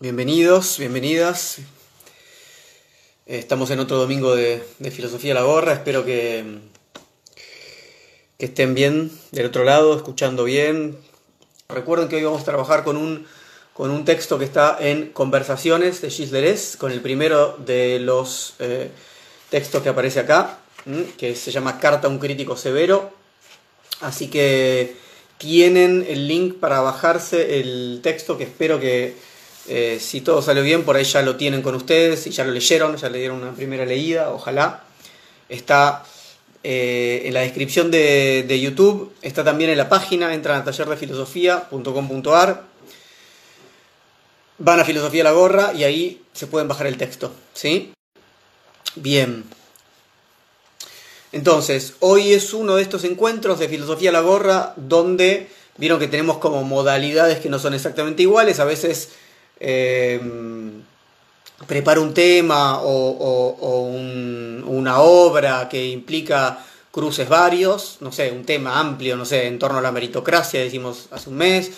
Bienvenidos, bienvenidas. Estamos en otro domingo de, Filosofía a la Gorra. Espero que, que estén bien del otro lado, escuchando bien. Recuerden que hoy vamos a trabajar con un, con un texto que está en Conversaciones de Gilles con el primero de los eh, textos que aparece acá, que se llama Carta a un crítico severo. Así que tienen el link para bajarse el texto que espero que eh, si todo salió bien, por ahí ya lo tienen con ustedes y ya lo leyeron, ya le dieron una primera leída, ojalá. Está eh, en la descripción de, YouTube, está también en la página, entran a tallerdefilosofía.com.ar, van a Filosofía la Gorra y ahí se pueden bajar el texto, ¿sí? Bien. Entonces, hoy es uno de estos encuentros de Filosofía la Gorra donde vieron que tenemos como modalidades que no son exactamente iguales, a veces eh, prepara un tema o, una obra que implica cruces varios, no sé, un tema amplio, no sé, en torno a la meritocracia, decimos hace un mes.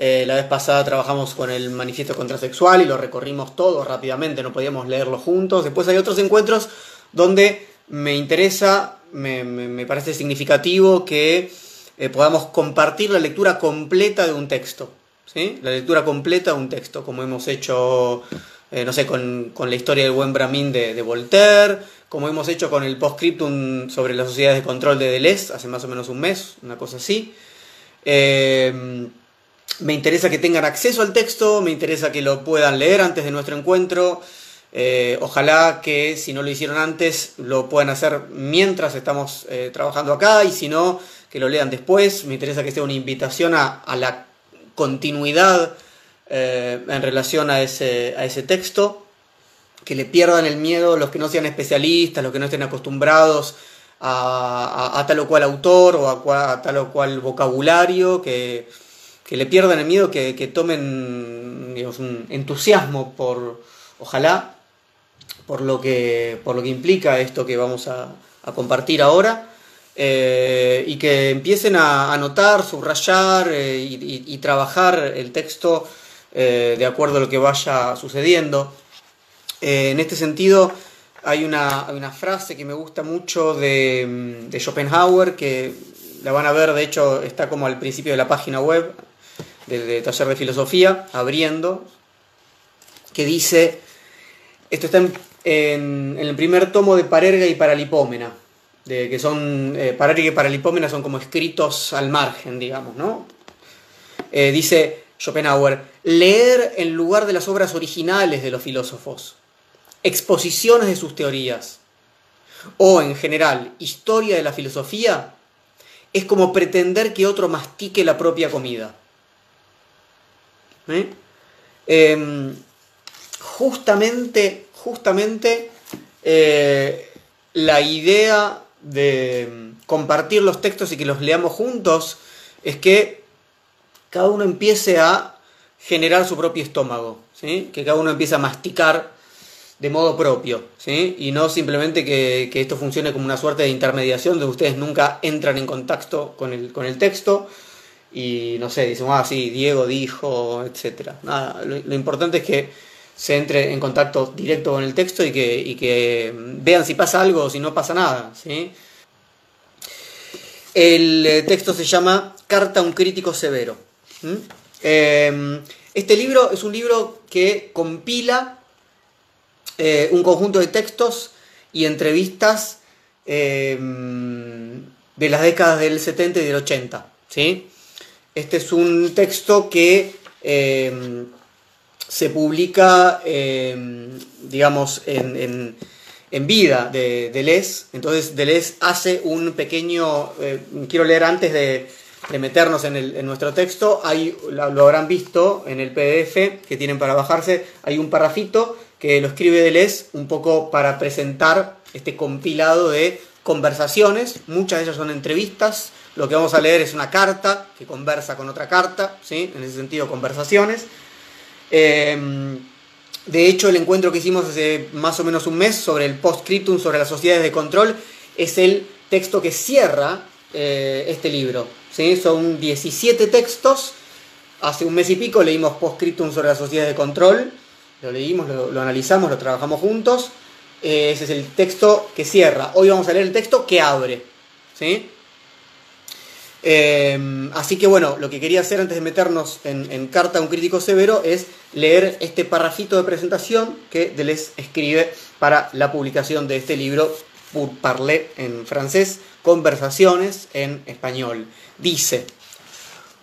Eh, la vez pasada trabajamos con el manifiesto contrasexual y lo recorrimos todo rápidamente, no podíamos leerlo juntos. Después hay otros encuentros donde me interesa, me, parece significativo que eh, podamos compartir la lectura completa de un texto. La lectura completa de un texto, como hemos hecho, eh, no sé, con, la historia del buen Brahmin de, Voltaire, como hemos hecho con el postscriptum sobre las sociedades de control de Deleuze hace más o menos un mes, una cosa así. Eh, me interesa que tengan acceso al texto, me interesa que lo puedan leer antes de nuestro encuentro. Eh, ojalá que si no lo hicieron antes lo puedan hacer mientras estamos trabajando acá y si no, que lo lean después. Me interesa que sea una invitación a, a la continuidad eh, en relación a ese, a ese texto, que le pierdan el miedo los que no sean especialistas, los que no estén acostumbrados a, tal o cual autor o a, tal o cual vocabulario, que, le pierdan el miedo, que, tomen un entusiasmo por, ojalá, por lo que, por lo que implica esto que vamos a compartir ahora eh, y que empiecen a anotar, subrayar eh, y, trabajar el texto eh, de acuerdo a lo que vaya sucediendo. en este sentido, hay una, frase que me gusta mucho de, de, Schopenhauer, que la van a ver, de hecho está como al principio de la página web del taller de filosofía, abriendo, que dice, esto está en, en el primer tomo de Parerga y Paralipómena, que son, eh, para y Paralipómena son como escritos al margen, digamos, ¿no? Eh, dice Schopenhauer, leer en lugar de las obras originales de los filósofos, exposiciones de sus teorías, o en general, historia de la filosofía, es como pretender que otro mastique la propia comida. ¿Eh? Em, justamente, justamente la idea de compartir los textos y que los leamos juntos es que cada uno empiece a generar su propio estómago, ¿sí? que cada uno empiece a masticar de modo propio, ¿sí? y no simplemente que, esto funcione como una suerte de intermediación donde ustedes nunca entran en contacto con el, con el texto y no sé, dicen, ah, sí, Diego dijo, etc. Nada, lo importante es que se entre en contacto directo con el texto y que, que vean si pasa algo o si no pasa nada. ¿sí? El eh, texto se llama Carta a un crítico severo. Em, este libro es un libro que compila eh, un conjunto de textos y entrevistas em, de las décadas del 70 y del 80. ¿sí? Este es un texto que em, se publica, em, digamos, en, vida de Deleuze. Entonces Deleuze hace un pequeño, eh, quiero leer antes de, meternos en, nuestro texto, hay, lo, habrán visto en el PDF que tienen para bajarse, hay un parrafito que lo escribe Deleuze un poco para presentar este compilado de conversaciones, muchas de ellas son entrevistas, lo que vamos a leer es una carta que conversa con otra carta, ¿sí? en ese sentido conversaciones. Em, de hecho, el encuentro que hicimos hace más o menos un mes sobre el postscriptum sobre las sociedades de control es el texto que cierra eh, este libro. ¿sí? Son 17 textos hace un mes y pico leímos Postscriptum sobre la sociedad de control, lo leímos, lo, analizamos, lo trabajamos juntos. Eh, ese es el texto que cierra. Hoy vamos a leer el texto que abre. ¿sí? Eh, así que bueno, lo que quería hacer antes de meternos en, Carta a un crítico severo es leer este parrafito de presentación que Deleuze escribe para la publicación de este libro, Pour parler en francés, Conversaciones en español. Dice,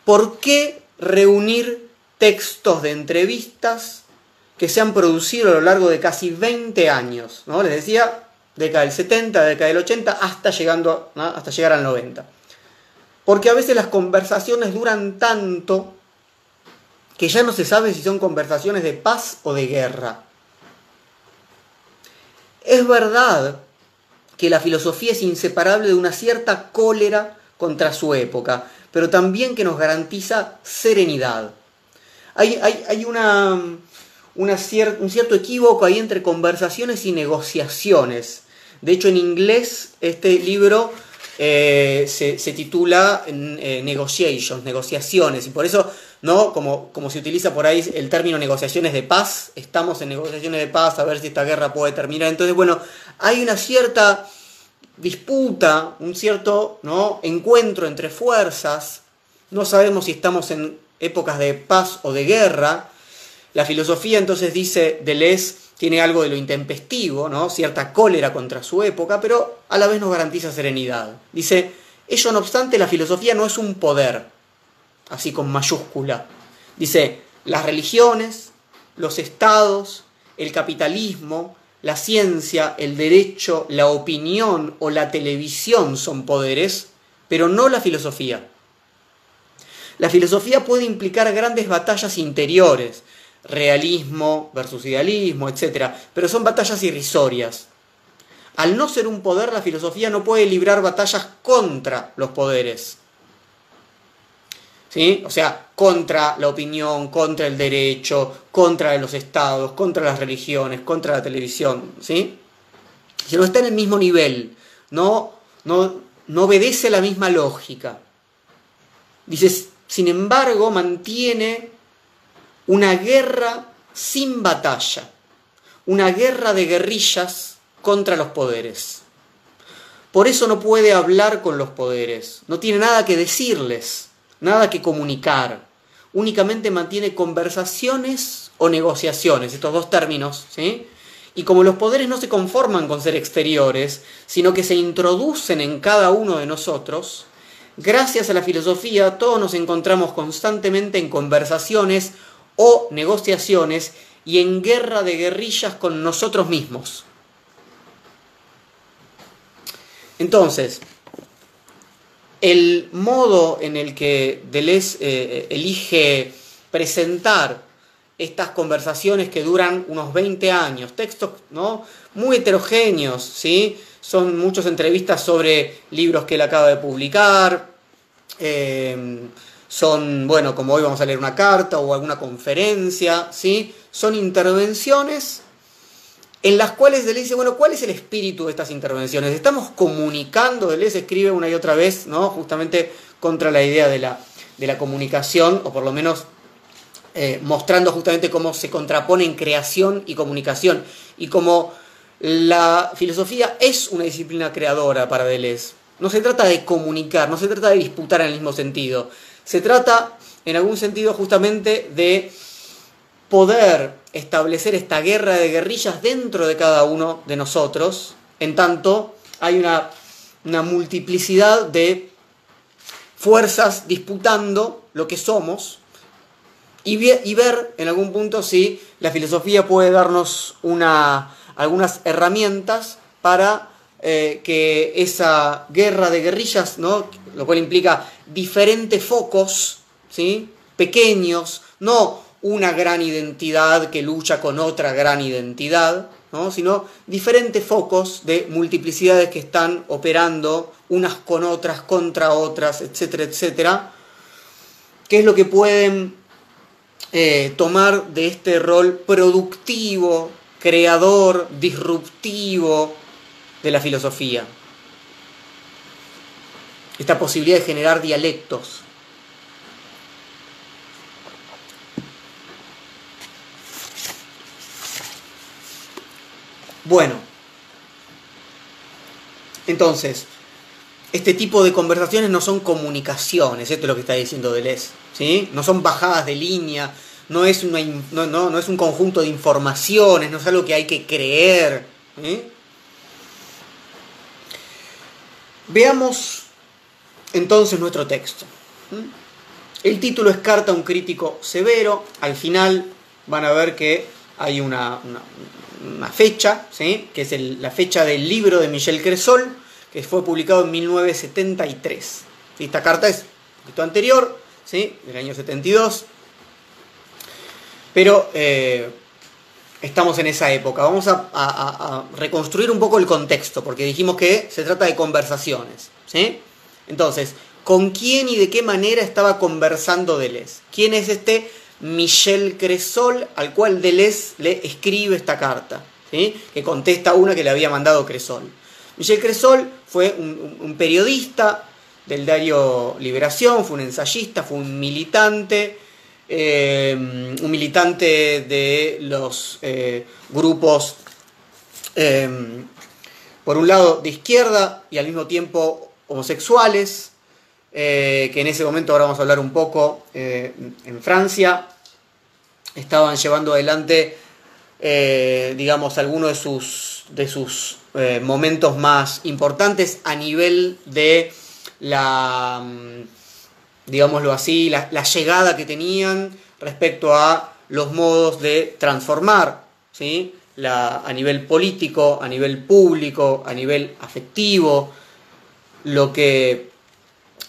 ¿por qué reunir textos de entrevistas que se han producido a lo largo de casi 20 años? ¿no? Les decía, década del 70, década del 80, hasta, llegando, hasta llegar al 90. Porque a veces las conversaciones duran tanto que ya no se sabe si son conversaciones de paz o de guerra. Es verdad que la filosofía es inseparable de una cierta cólera contra su época, pero también que nos garantiza serenidad. Hay, hay, una, un cierto equívoco ahí entre conversaciones y negociaciones. De hecho, en inglés este libro eh, se, titula eh, Negotiations, negociaciones, y por eso, ¿no? Como, como se utiliza por ahí el término negociaciones de paz, estamos en negociaciones de paz, a ver si esta guerra puede terminar. Entonces, bueno, hay una cierta disputa, un cierto ¿no? encuentro entre fuerzas, no sabemos si estamos en épocas de paz o de guerra. La filosofía entonces dice Deleuze tiene algo de lo intempestivo, ¿no? cierta cólera contra su época, pero a la vez nos garantiza serenidad. Dice, ello no obstante, la filosofía no es un poder, así con mayúscula. Dice, las religiones, los estados, el capitalismo, la ciencia, el derecho, la opinión o la televisión son poderes, pero no la filosofía. La filosofía puede implicar grandes batallas interiores, realismo versus idealismo, etc. Pero son batallas irrisorias. Al no ser un poder, la filosofía no puede librar batallas contra los poderes. ¿Sí? O sea, contra la opinión, contra el derecho, contra los estados, contra las religiones, contra la televisión. ¿sí? Si no está en el mismo nivel, no, no, no obedece la misma lógica. Dices, sin embargo, mantiene una guerra sin batalla, una guerra de guerrillas contra los poderes. Por eso no puede hablar con los poderes, no tiene nada que decirles, nada que comunicar, únicamente mantiene conversaciones o negociaciones, estos dos términos, ¿sí? Y como los poderes no se conforman con ser exteriores, sino que se introducen en cada uno de nosotros, gracias a la filosofía todos nos encontramos constantemente en conversaciones o negociaciones y en guerra de guerrillas con nosotros mismos. Entonces, el modo en el que Deleuze eh, elige presentar estas conversaciones que duran unos 20 años, textos ¿no? muy heterogéneos, ¿sí? son muchas entrevistas sobre libros que él acaba de publicar, eh, son, bueno, como hoy vamos a leer una carta o alguna conferencia, ¿sí? Son intervenciones en las cuales Deleuze dice, bueno, ¿cuál es el espíritu de estas intervenciones? Estamos comunicando, Deleuze escribe una y otra vez, ¿no? Justamente contra la idea de la, de la comunicación, o por lo menos eh, mostrando justamente cómo se contraponen creación y comunicación, y cómo la filosofía es una disciplina creadora para Deleuze. No se trata de comunicar, no se trata de disputar en el mismo sentido, se trata, en algún sentido, justamente de poder establecer esta guerra de guerrillas dentro de cada uno de nosotros, en tanto hay una, multiplicidad de fuerzas disputando lo que somos y, ver en algún punto si la filosofía puede darnos una, algunas herramientas para eh, que esa guerra de guerrillas, ¿no? lo cual implica diferentes focos, ¿sí? pequeños, no una gran identidad que lucha con otra gran identidad, ¿no? sino diferentes focos de multiplicidades que están operando unas con otras, contra otras, etcétera, etcétera, ¿Qué es lo que pueden eh, tomar de este rol productivo, creador, disruptivo de la filosofía esta posibilidad de generar dialectos. Bueno, entonces, este tipo de conversaciones no son comunicaciones, esto es lo que está diciendo Deleuze, ¿sí? No son bajadas de línea, no es, una, no, no, no es un conjunto de informaciones, no es algo que hay que creer. ¿eh? Veamos entonces nuestro texto. El título es Carta a un crítico severo. Al final van a ver que hay una, fecha, ¿sí? que es la fecha del libro de Michel Cresol, que fue publicado en 1973. Esta carta es un anterior, ¿sí? del año 72. Pero eh, estamos en esa época. Vamos a, reconstruir un poco el contexto, porque dijimos que se trata de conversaciones. ¿sí? Entonces, ¿con quién y de qué manera estaba conversando Deleuze? ¿Quién es este Michel Cresol al cual Deleuze le escribe esta carta? Que contesta una que le había mandado Cresol. Michel Cresol fue un periodista del diario Liberación, fue un ensayista, fue un militante eh, un militante de los eh, grupos, eh, por un lado, de izquierda y al mismo tiempo homosexuales, que en ese momento, ahora vamos a hablar un poco, en Francia, estaban llevando adelante, digamos, algunos de sus, de sus momentos más importantes a nivel de la digámoslo así, la, llegada que tenían respecto a los modos de transformar, ¿sí? A nivel político, a nivel público, a nivel afectivo, lo que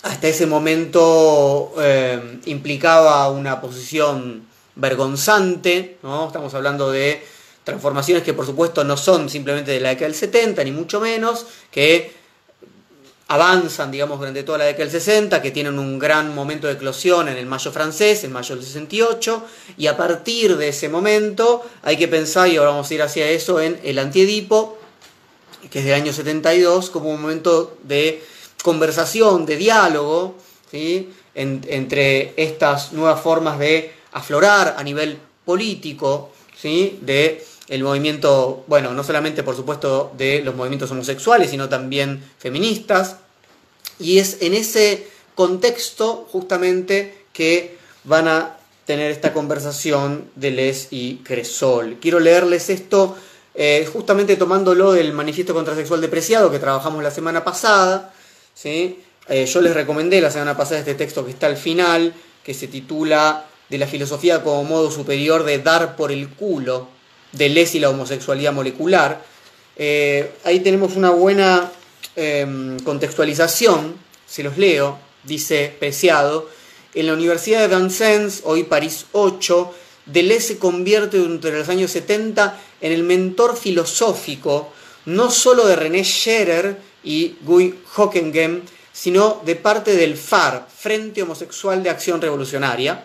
hasta ese momento eh, implicaba una posición vergonzante, ¿no? estamos hablando de transformaciones que por supuesto no son simplemente de la década del 70, ni mucho menos, que avanzan, digamos, durante toda la década del 60, que tienen un gran momento de eclosión en el mayo francés, en mayo del 68, y a partir de ese momento hay que pensar, y ahora vamos a ir hacia eso, en el antiedipo, que es del año 72, como un momento de conversación, de diálogo, ¿sí? entre estas nuevas formas de aflorar a nivel político, ¿sí? de el movimiento, bueno, no solamente por supuesto de los movimientos homosexuales, sino también feministas. Y es en ese contexto justamente que van a tener esta conversación de Les y Cresol. Quiero leerles esto eh, justamente tomándolo del manifiesto contrasexual depreciado que trabajamos la semana pasada. ¿sí? Eh, yo les recomendé la semana pasada este texto que está al final, que se titula De la filosofía como modo superior de dar por el culo de Les y la homosexualidad molecular. Eh, ahí tenemos una buena em, contextualización, se los leo, dice Preciado, en la Universidad de Vincennes, hoy París 8, Deleuze se convierte entre los años 70 en el mentor filosófico no solo de René Scherer y Guy Hockengem, sino de parte del FAR, Frente Homosexual de Acción Revolucionaria,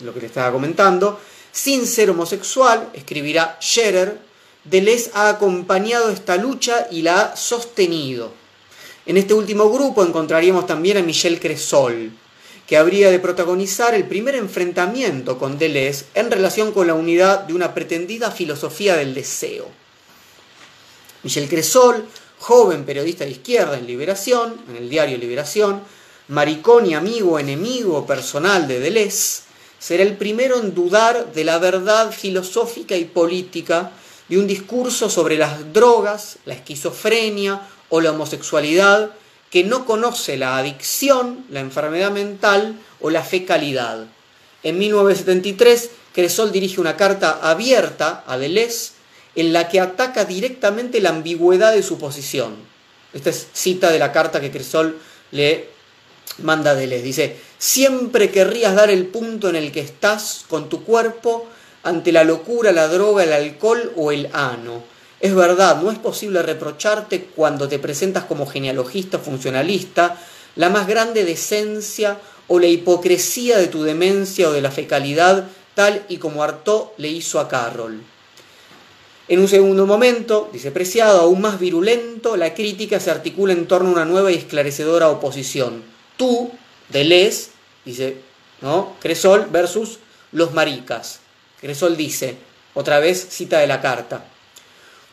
lo que le estaba comentando, sin ser homosexual, escribirá Scherer, Deleuze ha acompañado esta lucha y la ha sostenido. En este último grupo encontraríamos también a Michel Cresol, que habría de protagonizar el primer enfrentamiento con Deleuze en relación con la unidad de una pretendida filosofía del deseo. Michel Cresol, joven periodista de izquierda en Liberación, en el diario Liberación, maricón y amigo enemigo personal de Deleuze, será el primero en dudar de la verdad filosófica y política de un discurso sobre las drogas, la esquizofrenia o la homosexualidad que no conoce la adicción, la enfermedad mental o la fecalidad. En 1973, Cresol dirige una carta abierta a Deleuze en la que ataca directamente la ambigüedad de su posición. Esta es cita de la carta que Cresol le manda Deleuze. Dice, siempre querrías dar el punto en el que estás con tu cuerpo ante la locura, la droga, el alcohol o el ano. Es verdad, no es posible reprocharte cuando te presentas como genealogista funcionalista la más grande decencia o la hipocresía de tu demencia o de la fecalidad, tal y como Artaud le hizo a Carroll. En un segundo momento, dice Preciado, aún más virulento, la crítica se articula en torno a una nueva y esclarecedora oposición tú, Deleuze, dice, ¿no? Cresol versus los maricas. Cresol dice, otra vez cita de la carta,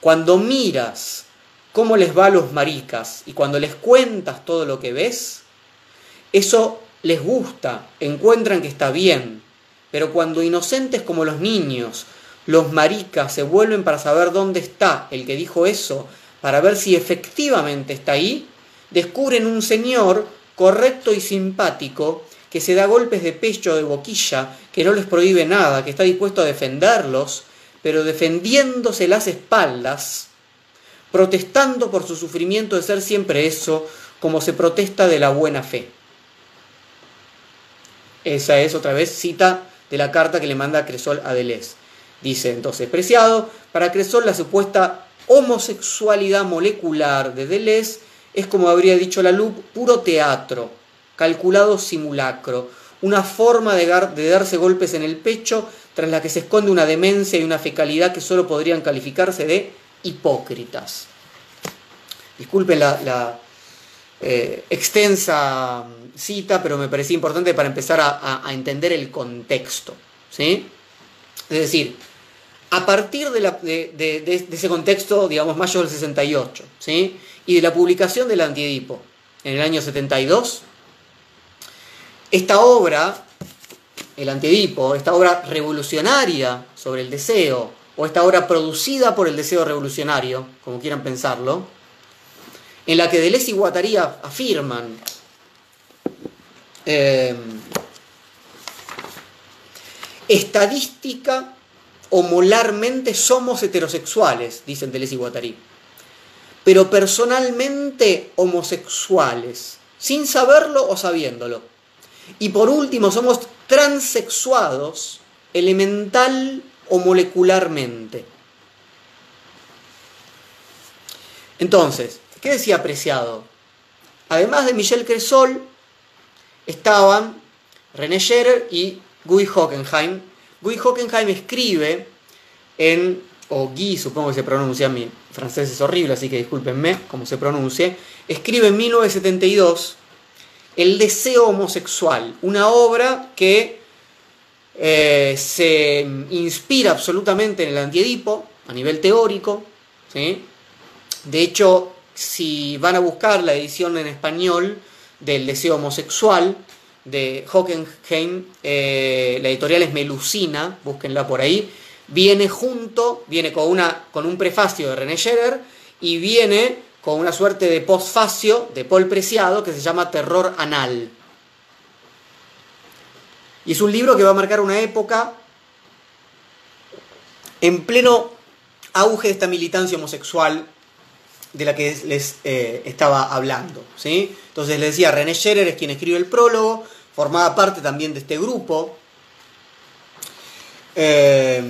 Cuando miras cómo les va a los maricas y cuando les cuentas todo lo que ves, eso les gusta, encuentran que está bien. Pero cuando inocentes como los niños, los maricas se vuelven para saber dónde está el que dijo eso, para ver si efectivamente está ahí, descubren un señor correcto y simpático que se da golpes de pecho de boquilla, que no les prohíbe nada, que está dispuesto a defenderlos, pero defendiéndose las espaldas, protestando por su sufrimiento de ser siempre eso, como se protesta de la buena fe. Esa es otra vez cita de la carta que le manda Cresol a Deleuze. Dice entonces, preciado, para Cresol la supuesta homosexualidad molecular de Deleuze es como habría dicho la puro teatro, calculado simulacro, una forma de, de, darse golpes en el pecho tras la que se esconde una demencia y una fecalidad que solo podrían calificarse de hipócritas. Disculpen la, eh, extensa cita, pero me parecía importante para empezar a, entender el contexto. ¿sí? Es decir, a partir de, de, ese contexto, digamos, mayo del 68, ¿sí? y de la publicación del Antiedipo en el año 72, esta obra, el Antiedipo, esta obra revolucionaria sobre el deseo, o esta obra producida por el deseo revolucionario, como quieran pensarlo, en la que Deleuze y Guattari afirman eh, estadística o molarmente somos heterosexuales, dicen Deleuze y Guattari, pero personalmente homosexuales, sin saberlo o sabiéndolo. Y por último, somos transexuados elemental o molecularmente. Entonces, ¿qué decía Apreciado? Además de Michel Cresol, estaban René Scherer y Guy Hockenheim. Guy Hockenheim escribe en, o Guy supongo que se pronuncia, mi francés es horrible, así que discúlpenme cómo se pronuncie, escribe en 1972 El deseo homosexual, una obra que eh, se inspira absolutamente en el antiedipo a nivel teórico. ¿sí? De hecho, si van a buscar la edición en español del deseo homosexual de Hockenheim, eh, la editorial es Melusina, búsquenla por ahí, viene junto, viene con, una, con un prefacio de René Scherer y viene con una suerte de postfacio de Paul Preciado que se llama Terror Anal. Y es un libro que va a marcar una época en pleno auge de esta militancia homosexual de la que les eh, estaba hablando. ¿sí? Entonces les decía, René Scherer es quien escribe el prólogo, formaba parte también de este grupo. Eh,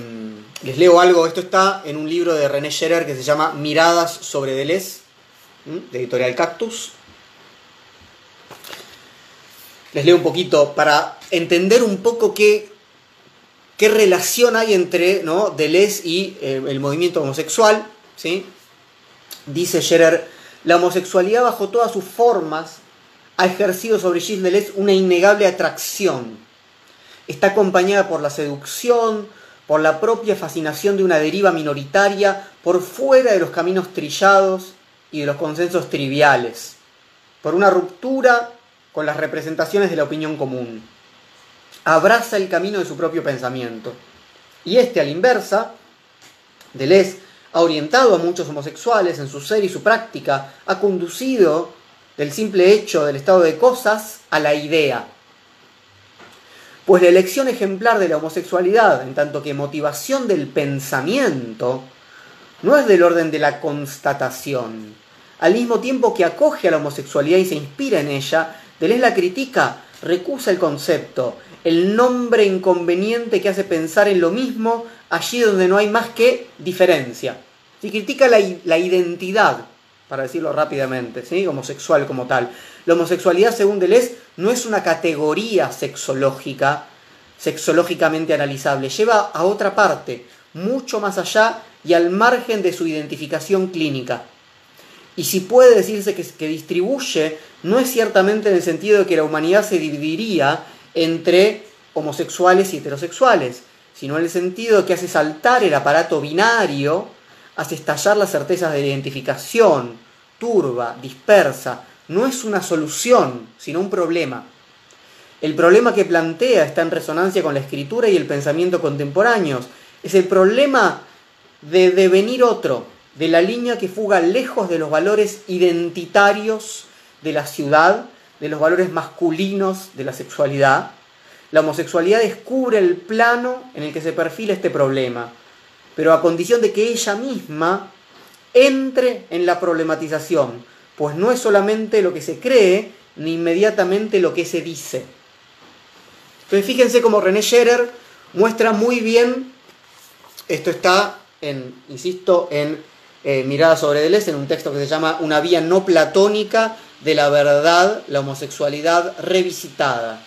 les leo algo, esto está en un libro de René Scherer que se llama Miradas sobre Deleuze, de editorial Cactus. Les leo un poquito para entender un poco qué, qué relación hay entre ¿no? Deleuze y eh, el movimiento homosexual. ¿sí? Dice Scherer, la homosexualidad bajo todas sus formas ha ejercido sobre Gilles Deleuze una innegable atracción. Está acompañada por la seducción, por la propia fascinación de una deriva minoritaria por fuera de los caminos trillados y de los consensos triviales, por una ruptura con las representaciones de la opinión común. Abraza el camino de su propio pensamiento. Y este, a la inversa, Deleuze ha orientado a muchos homosexuales en su ser y su práctica, ha conducido del simple hecho del estado de cosas a la idea. Pues la elección ejemplar de la homosexualidad, en tanto que motivación del pensamiento, no es del orden de la constatación. Al mismo tiempo que acoge a la homosexualidad y se inspira en ella, Deleuze la critica, recusa el concepto, el nombre inconveniente que hace pensar en lo mismo allí donde no hay más que diferencia. Y critica la, identidad, para decirlo rápidamente, ¿sí? homosexual como tal. La homosexualidad, según Deleuze, no es una categoría sexológica, sexológicamente analizable, lleva a otra parte, mucho más allá y al margen de su identificación clínica. Y si puede decirse que, distribuye, no es ciertamente en el sentido de que la humanidad se dividiría entre homosexuales y heterosexuales, sino en el sentido de que hace saltar el aparato binario hace estallar las certezas de identificación, turba, dispersa, no es una solución, sino un problema. El problema que plantea está en resonancia con la escritura y el pensamiento contemporáneos. Es el problema de devenir otro, de la línea que fuga lejos de los valores identitarios de la ciudad, de los valores masculinos de la sexualidad. La homosexualidad descubre el plano en el que se perfila este problema, pero a condición de que ella misma entre en la problematización, pues no es solamente lo que se cree, ni inmediatamente lo que se dice. Entonces fíjense cómo René Scherer muestra muy bien, esto está en, insisto, en eh, Mirada sobre Deleuze, en un texto que se llama Una vía no platónica de la verdad, la homosexualidad revisitada,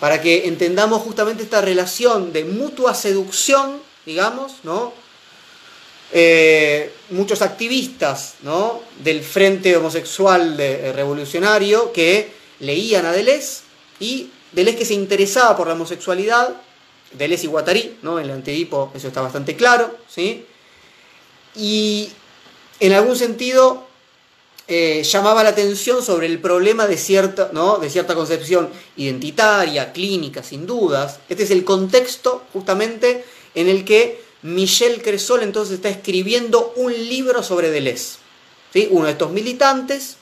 para que entendamos justamente esta relación de mutua seducción, digamos, ¿no? Eh, muchos activistas ¿no? del Frente Homosexual eh, Revolucionario que leían a Deleuze y Deleuze que se interesaba por la homosexualidad, Deleuze y Guattari, ¿no? en el antedipo eso está bastante claro, ¿sí? y en algún sentido eh, llamaba la atención sobre el problema de cierta, ¿no? de cierta concepción identitaria, clínica, sin dudas. Este es el contexto justamente en el que Michel Cresol entonces está escribiendo un libro sobre Deleuze. Uno de estos militantes,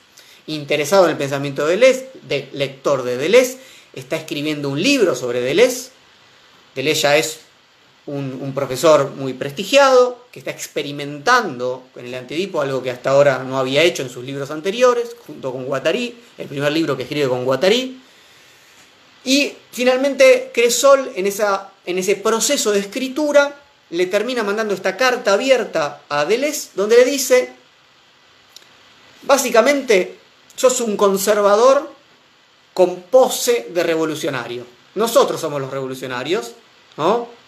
interesado en el pensamiento de Deleuze, de, lector de Deleuze, está escribiendo un libro sobre Deleuze. Deleuze ya es un, profesor muy prestigiado, que está experimentando con el antedipo, algo que hasta ahora no había hecho en sus libros anteriores, junto con Guattari, el primer libro que escribe con Guattari. Y finalmente Cresol, en, esa, en ese proceso de escritura, le termina mandando esta carta abierta a Deleuze, donde le dice, básicamente, sos un conservador con pose de revolucionario. Nosotros somos los revolucionarios, ¿no?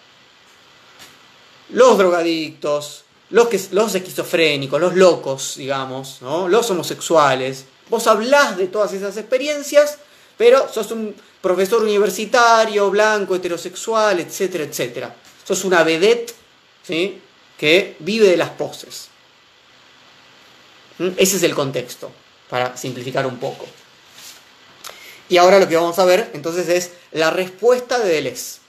Los drogadictos, los, que, los esquizofrénicos, los locos, digamos, ¿no? Los homosexuales. Vos hablás de todas esas experiencias, pero sos un profesor universitario, blanco, heterosexual, etcétera, etcétera. Sos una vedette ¿sí? que vive de las poses. ¿Mm? Ese es el contexto, para simplificar un poco. Y ahora lo que vamos a ver entonces es la respuesta de Deleuze.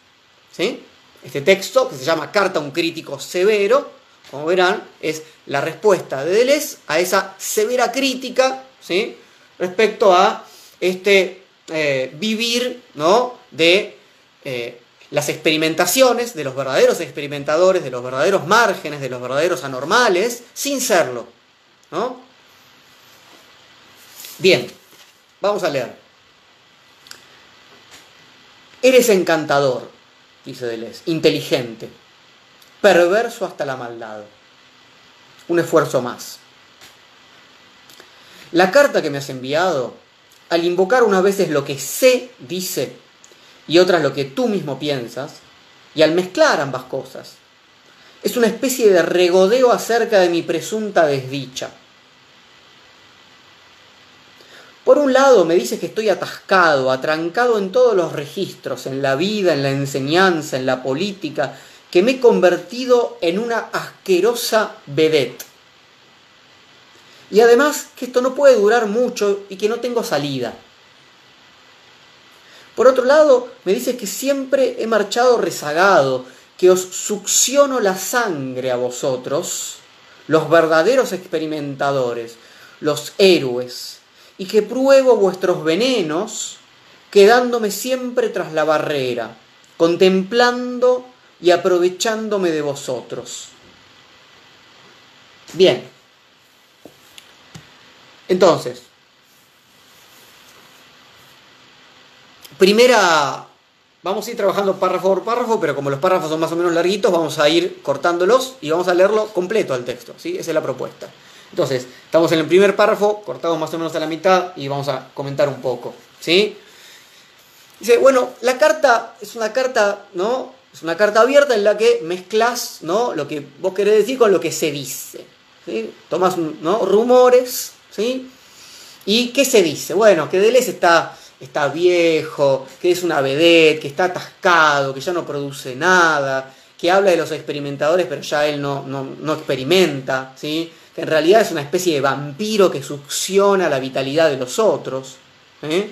¿sí? Este texto, que se llama Carta a un crítico severo, como verán, es la respuesta de Deleuze a esa severa crítica ¿sí? respecto a este eh, vivir ¿no? de eh, las experimentaciones de los verdaderos experimentadores, de los verdaderos márgenes, de los verdaderos anormales, sin serlo. ¿no? Bien, vamos a leer. Eres encantador, dice Deleuze, inteligente, perverso hasta la maldad. Un esfuerzo más. La carta que me has enviado, al invocar unas veces lo que sé, dice, y otras lo que tú mismo piensas, y al mezclar ambas cosas, es una especie de regodeo acerca de mi presunta desdicha. Por un lado me dices que estoy atascado, atrancado en todos los registros, en la vida, en la enseñanza, en la política, que me he convertido en una asquerosa vedette. Y además que esto no puede durar mucho y que no tengo salida. Por otro lado, me dice que siempre he marchado rezagado, que os succiono la sangre a vosotros, los verdaderos experimentadores, los héroes, y que pruebo vuestros venenos, quedándome siempre tras la barrera, contemplando y aprovechándome de vosotros. Bien. Entonces, Primera, vamos a ir trabajando párrafo por párrafo, pero como los párrafos son más o menos larguitos, vamos a ir cortándolos y vamos a leerlo completo al texto. ¿sí? Esa es la propuesta. Entonces, estamos en el primer párrafo, cortamos más o menos a la mitad y vamos a comentar un poco. ¿sí? Dice, bueno, la carta es una carta, ¿no? Es una carta abierta en la que mezclas, ¿no? Lo que vos querés decir con lo que se dice. ¿sí? Tomás, ¿no? Rumores, ¿sí? ¿Y qué se dice? Bueno, que Deleuze está está viejo, que es una vedette, que está atascado, que ya no produce nada, que habla de los experimentadores, pero ya él no, no, experimenta, ¿sí? Que en realidad es una especie de vampiro que succiona la vitalidad de los otros. ¿eh?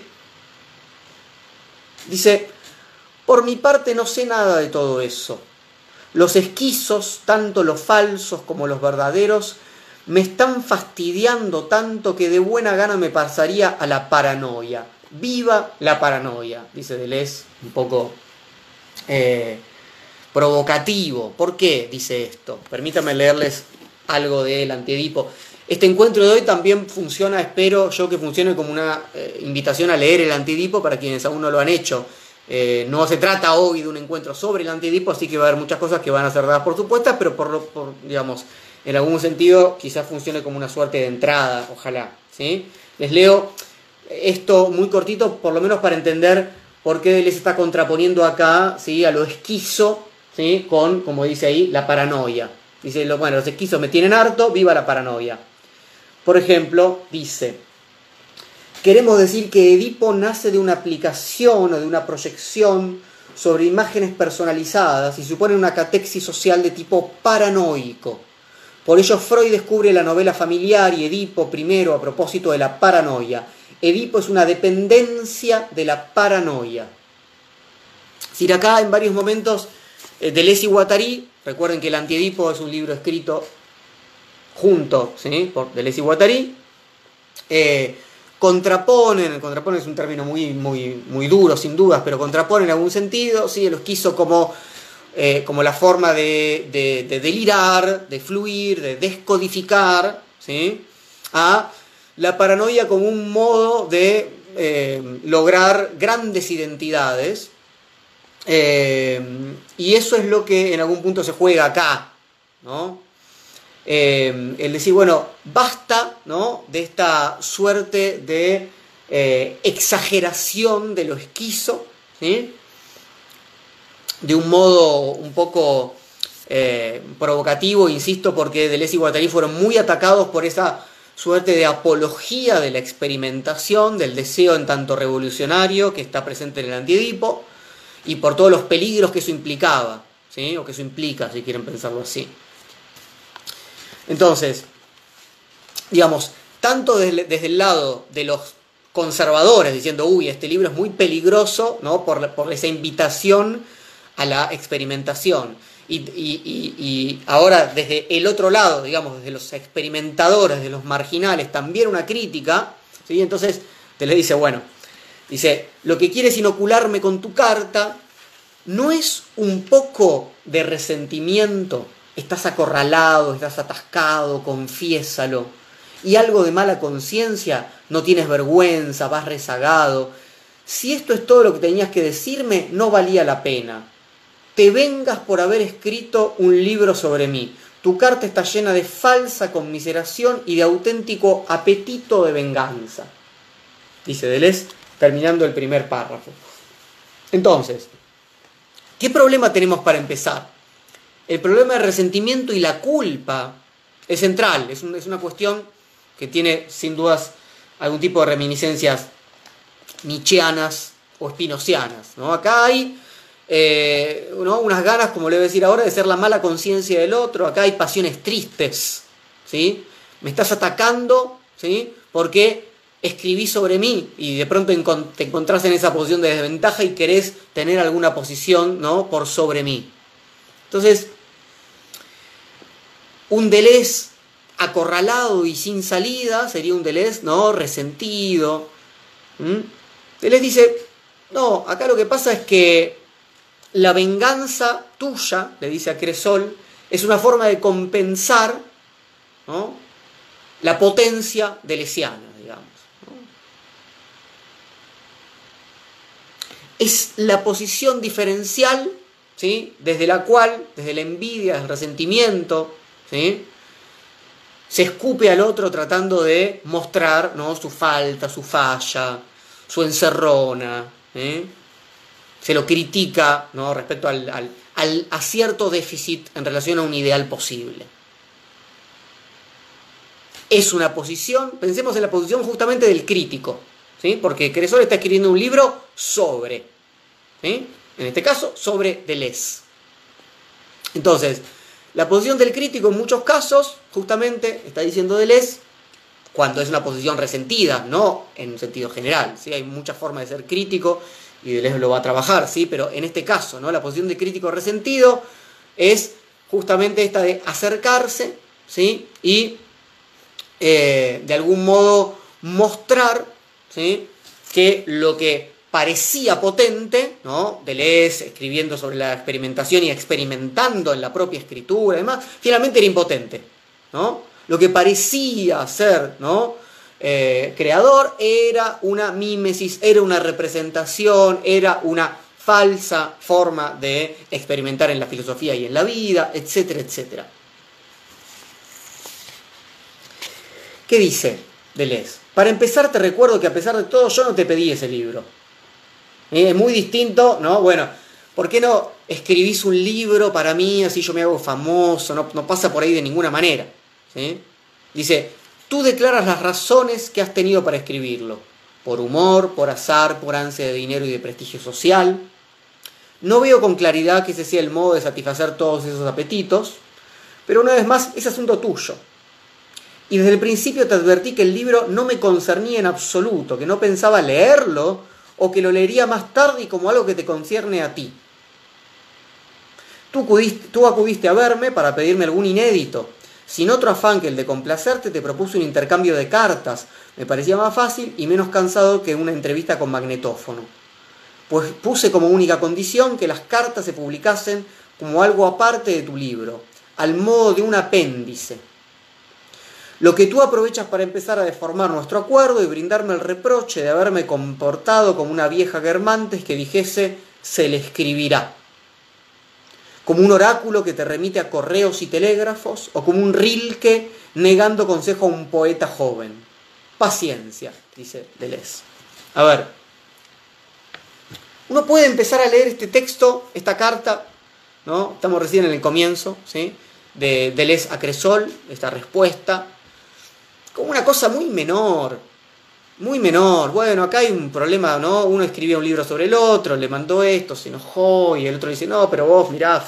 Dice, por mi parte no sé nada de todo eso. Los esquizos, tanto los falsos como los verdaderos, me están fastidiando tanto que de buena gana me pasaría a la paranoia. Viva la paranoia, dice Deleuze, un poco eh, provocativo. ¿Por qué dice esto? Permítanme leerles algo del Antiedipo. Este encuentro de hoy también funciona, espero yo que funcione como una eh, invitación a leer el Antiedipo para quienes aún no lo han hecho. Eh, no se trata hoy de un encuentro sobre el Antiedipo, así que va a haber muchas cosas que van a ser dadas por supuestas, pero por, por digamos, en algún sentido quizás funcione como una suerte de entrada, ojalá. ¿sí? Les leo esto muy cortito, por lo menos para entender por qué les está contraponiendo acá ¿sí? a lo esquizo ¿sí? con, como dice ahí, la paranoia. Dice, bueno, los esquizos me tienen harto, viva la paranoia. Por ejemplo, dice, queremos decir que Edipo nace de una aplicación o de una proyección sobre imágenes personalizadas y supone una catexis social de tipo paranoico por ello Freud descubre la novela familiar y Edipo primero a propósito de la paranoia. Edipo es una dependencia de la paranoia. Si acá en varios momentos eh, Deleuze y Guattari, recuerden que el Antiedipo es un libro escrito junto ¿sí? por Deleuze y Guattari, eh, contraponen, contraponen es un término muy, muy, muy duro sin dudas, pero contraponen en algún sentido, ¿sí? los quiso como eh, como la forma de, delirar, de fluir, de descodificar, ¿sí? a la paranoia como un modo de eh, lograr grandes identidades. Eh, y eso es lo que en algún punto se juega acá. ¿no? el decir, bueno, basta ¿no? de esta suerte de exageración de lo esquizo, de un modo un poco eh, provocativo, insisto, porque Deleuze y Guattari fueron muy atacados por esa suerte de apología de la experimentación, del deseo en tanto revolucionario que está presente en el antiedipo, y por todos los peligros que eso implicaba, ¿sí? o que eso implica, si quieren pensarlo así. Entonces, digamos, tanto desde, el lado de los conservadores, diciendo, uy, este libro es muy peligroso, ¿no? por, por esa invitación a la experimentación. Y, ahora desde el otro lado, digamos, desde los experimentadores, de los marginales, también una crítica, ¿sí? entonces te le dice, bueno, dice, lo que quieres inocularme con tu carta no es un poco de resentimiento, estás acorralado, estás atascado, confiésalo, y algo de mala conciencia, no tienes vergüenza, vas rezagado. Si esto es todo lo que tenías que decirme, no valía la pena te vengas por haber escrito un libro sobre mí. Tu carta está llena de falsa conmiseración y de auténtico apetito de venganza. Dice Deleuze, terminando el primer párrafo. Entonces, ¿qué problema tenemos para empezar? El problema del resentimiento y la culpa es central, es, es una cuestión que tiene sin dudas algún tipo de reminiscencias nietzscheanas o spinocianas. ¿no? Acá hay eh, unas ganas, como le voy a decir ahora, de ser la mala conciencia del otro. Acá hay pasiones tristes. ¿sí? Me estás atacando ¿sí? porque escribí sobre mí y de pronto te encontrás en esa posición de desventaja y querés tener alguna posición ¿no? por sobre mí. Entonces, un Deleuze acorralado y sin salida sería un Deleuze ¿no? resentido. ¿Mm? Deleuze dice, no, acá lo que pasa es que la venganza tuya, le dice a Cresol, es una forma de compensar la potencia de Lesiana, digamos. Es la posición diferencial, ¿sí? desde la cual, desde la envidia, el resentimiento, ¿sí? se escupe al otro tratando de mostrar ¿no? su falta, su falla, su encerrona. ¿eh? se lo critica ¿no? respecto al, al, acierto déficit en relación a un ideal posible. Es una posición, pensemos en la posición justamente del crítico, ¿sí? porque Cresol está escribiendo un libro sobre, en este caso, sobre Deleuze. Entonces, la posición del crítico en muchos casos, justamente, está diciendo Deleuze, cuando es una posición resentida, no en un sentido general. ¿sí? Hay muchas formas de ser crítico y Deleuze lo va a trabajar, ¿sí? pero en este caso, ¿no? la posición de crítico resentido es justamente esta de acercarse ¿sí? y eh, de algún modo mostrar ¿sí? que lo que parecía potente, ¿no? Deleuze escribiendo sobre la experimentación y experimentando en la propia escritura y demás, finalmente era impotente, ¿no? Lo que parecía ser, ¿no? Eh, creador era una mímesis, era una representación, era una falsa forma de experimentar en la filosofía y en la vida, etcétera, etcétera. ¿Qué dice Deleuze? Para empezar te recuerdo que a pesar de todo yo no te pedí ese libro. ¿Eh? Es muy distinto, ¿no? Bueno, ¿por qué no escribís un libro para mí, así yo me hago famoso? No, pasa por ahí de ninguna manera. Dice, tú declaras las razones que has tenido para escribirlo. Por humor, por azar, por ansia de dinero y de prestigio social. No veo con claridad que ese sea el modo de satisfacer todos esos apetitos, pero una vez más es asunto tuyo. Y desde el principio te advertí que el libro no me concernía en absoluto, que no pensaba leerlo o que lo leería más tarde y como algo que te concierne a ti. Tú, tú acudiste a verme para pedirme algún inédito. Sin otro afán que el de complacerte, te propuse un intercambio de cartas. Me parecía más fácil y menos cansado que una entrevista con magnetófono. Pues puse como única condición que las cartas se publicasen como algo aparte de tu libro, al modo de un apéndice lo que tú aprovechas para empezar a deformar nuestro acuerdo y brindarme el reproche de haberme comportado como una vieja germantes que dijese se le escribirá. Como un oráculo que te remite a correos y telégrafos, o como un rilke negando consejo a un poeta joven. Paciencia, dice Deleuze. A ver, uno puede empezar a leer este texto, esta carta, ¿no? Estamos recién en el comienzo, ¿sí? De Deleuze a Cresol, esta respuesta, como una cosa muy menor, muy menor. Bueno, acá hay un problema, ¿no? Uno escribía un libro sobre el otro, le mandó esto, se enojó y el otro dice, no, pero vos mirá,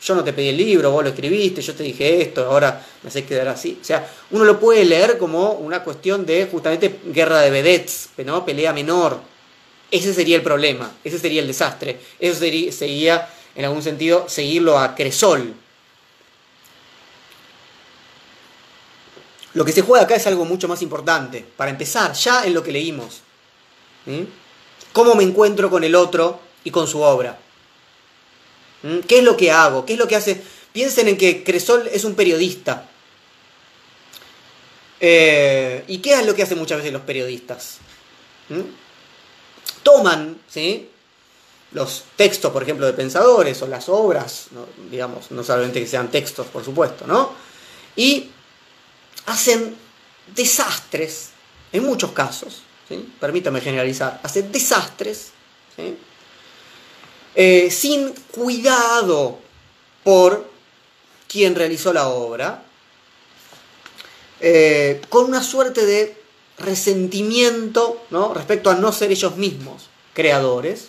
yo no te pedí el libro, vos lo escribiste, yo te dije esto, ahora me haces quedar así. O sea, uno lo puede leer como una cuestión de justamente guerra de vedettes, ¿no? Pelea menor. Ese sería el problema, ese sería el desastre. Eso sería, en algún sentido, seguirlo a Cresol, Lo que se juega acá es algo mucho más importante. Para empezar, ya en lo que leímos. ¿Cómo me encuentro con el otro y con su obra? ¿Qué es lo que hago? ¿Qué es lo que hace? Piensen en que Cresol es un periodista. Eh, ¿Y qué es lo que hacen muchas veces los periodistas? Toman ¿sí? los textos, por ejemplo, de pensadores o las obras, digamos, no solamente que sean textos, por supuesto, ¿no? Y hacen desastres, en muchos casos, permítame generalizar, hacen desastres eh, sin cuidado por quien realizó la obra, eh, con una suerte de resentimiento respecto a no ser ellos mismos creadores.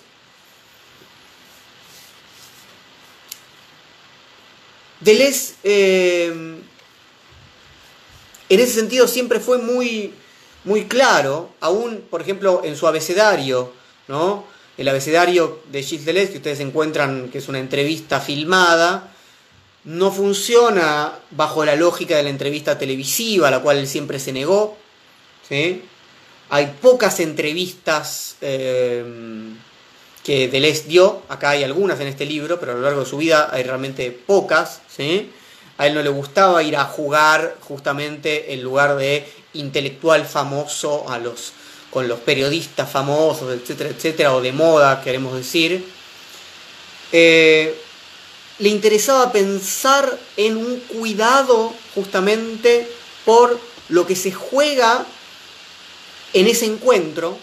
Deleuze eh, en ese sentido siempre fue muy, muy claro, aún, por ejemplo, en su abecedario, ¿no? El abecedario de Gilles Deleuze, que ustedes encuentran que es una entrevista filmada, no funciona bajo la lógica de la entrevista televisiva, a la cual él siempre se negó. Hay pocas entrevistas eh, que Deleuze dio, acá hay algunas en este libro, pero a lo largo de su vida hay realmente pocas. ¿sí? A él no le gustaba ir a jugar justamente en lugar de intelectual famoso a los, con los periodistas famosos, etcétera, etcétera, o de moda, queremos decir. Eh, le interesaba pensar en un cuidado justamente por lo que se juega en ese encuentro.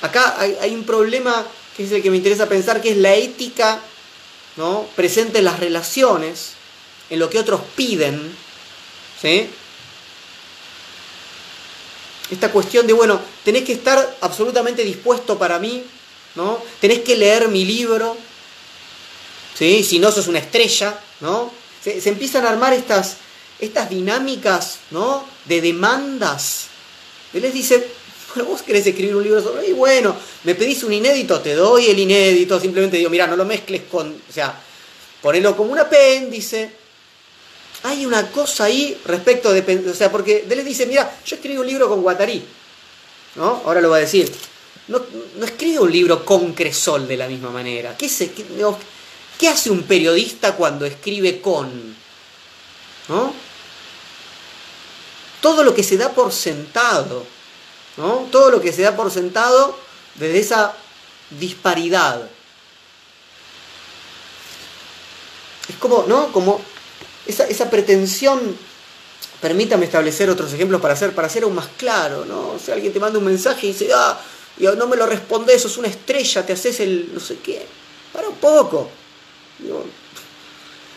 Acá hay, un problema que es el que me interesa pensar, que es la ética ¿no? presente en las relaciones en lo que otros piden, ¿sí? Esta cuestión de, bueno, tenés que estar absolutamente dispuesto para mí, ¿no? Tenés que leer mi libro, ¿sí? si no sos una estrella, ¿no? Se, empiezan a armar estas, estas dinámicas ¿no? de demandas. Él les dice, bueno, vos querés escribir un libro sobre... Y bueno, me pedís un inédito, te doy el inédito, simplemente digo, mira, no lo mezcles con... O sea, ponelo como un apéndice. Hay una cosa ahí respecto de... O sea, porque les dice, mira, yo escribí un libro con Guattari, ¿no? Ahora lo va a decir. No, no escribe un libro con Cresol de la misma manera. ¿Qué, se, qué, ¿Qué hace un periodista cuando escribe con? ¿No? Todo lo que se da por sentado, ¿no? Todo lo que se da por sentado desde esa disparidad. Es como, ¿no? Como esa, esa pretensión permítame establecer otros ejemplos para hacer, para hacer aún más claro, ¿no? O sea, alguien te manda un mensaje y dice, ah, no me lo respondes, sos una estrella, te haces el no sé qué. Para un poco.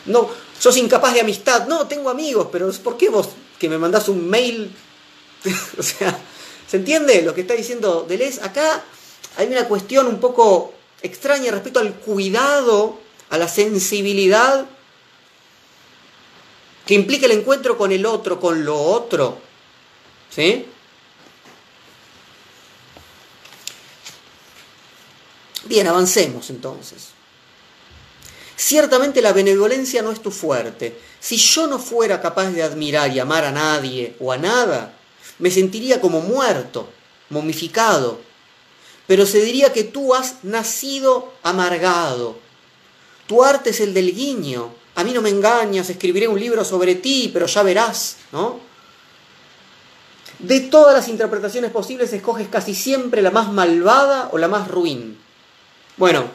No, sos incapaz de amistad. No, tengo amigos, pero ¿por qué vos que me mandás un mail? o sea, ¿se entiende lo que está diciendo Deleuze? Acá hay una cuestión un poco extraña respecto al cuidado, a la sensibilidad que implica el encuentro con el otro, con lo otro. ¿Sí? Bien, avancemos entonces. Ciertamente la benevolencia no es tu fuerte. Si yo no fuera capaz de admirar y amar a nadie o a nada, me sentiría como muerto, momificado. Pero se diría que tú has nacido amargado. Tu arte es el del guiño. A mí no me engañas, escribiré un libro sobre ti, pero ya verás, ¿no? De todas las interpretaciones posibles escoges casi siempre la más malvada o la más ruin. Bueno,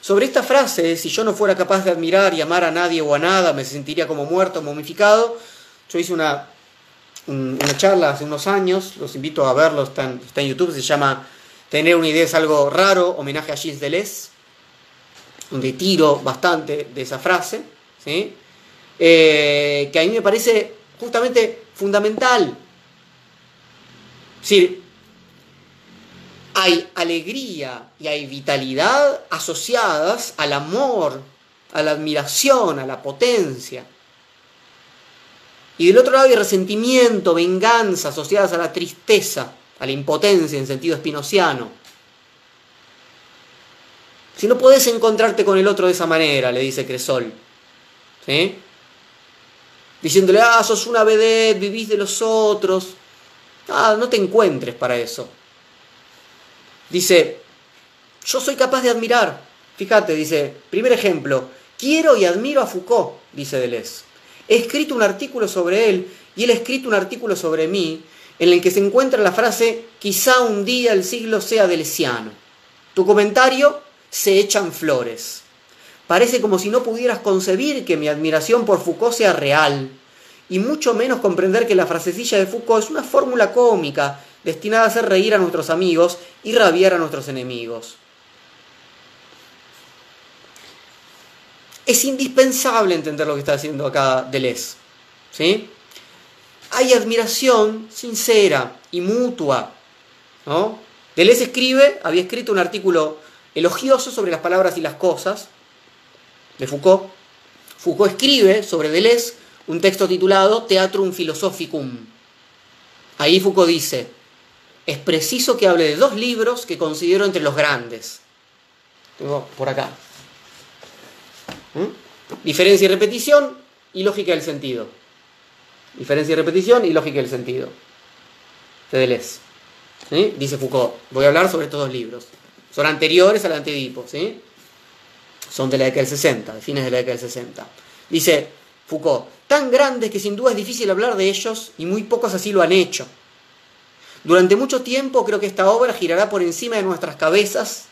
sobre esta frase, si yo no fuera capaz de admirar y amar a nadie o a nada, me sentiría como muerto, momificado. Yo hice una, una charla hace unos años, los invito a verlo, está en, está en YouTube, se llama Tener una idea es algo raro, homenaje a Gilles Deleuze, donde tiro bastante de esa frase, Eh, que a mí me parece justamente fundamental. Es hay alegría y hay vitalidad asociadas al amor, a la admiración, a la potencia. Y del otro lado hay resentimiento, venganza asociadas a la tristeza, a la impotencia en sentido espinociano. Si no puedes encontrarte con el otro de esa manera, le dice Cresol, ¿sí? Diciéndole, ah, sos una vedette, vivís de los otros. Ah, no te encuentres para eso. Dice, yo soy capaz de admirar. Fíjate, dice, primer ejemplo, quiero y admiro a Foucault, dice Deleuze. He escrito un artículo sobre él y él ha escrito un artículo sobre mí en el que se encuentra la frase, quizá un día el siglo sea delesiano. Tu comentario, se echan flores. Parece como si no pudieras concebir que mi admiración por Foucault sea real, y mucho menos comprender que la frasecilla de Foucault es una fórmula cómica destinada a hacer reír a nuestros amigos y rabiar a nuestros enemigos. Es indispensable entender lo que está haciendo acá Deleuze. ¿sí? Hay admiración sincera y mutua. ¿no? Deleuze escribe, había escrito un artículo elogioso sobre las palabras y las cosas de Foucault. Foucault escribe sobre Deleuze un texto titulado Teatrum Philosophicum. Ahí Foucault dice, es preciso que hable de dos libros que considero entre los grandes. Tengo por acá. ¿Mm? Diferencia y repetición y lógica del sentido. Diferencia y repetición y lógica del sentido. De Deleuze. Dice Foucault. Voy a hablar sobre estos dos libros. Son anteriores al antedipo. ¿sí? Son de la década del 60, de fines de la década del 60. Dice Foucault, tan grandes que sin duda es difícil hablar de ellos y muy pocos así lo han hecho. Durante mucho tiempo creo que esta obra girará por encima de nuestras cabezas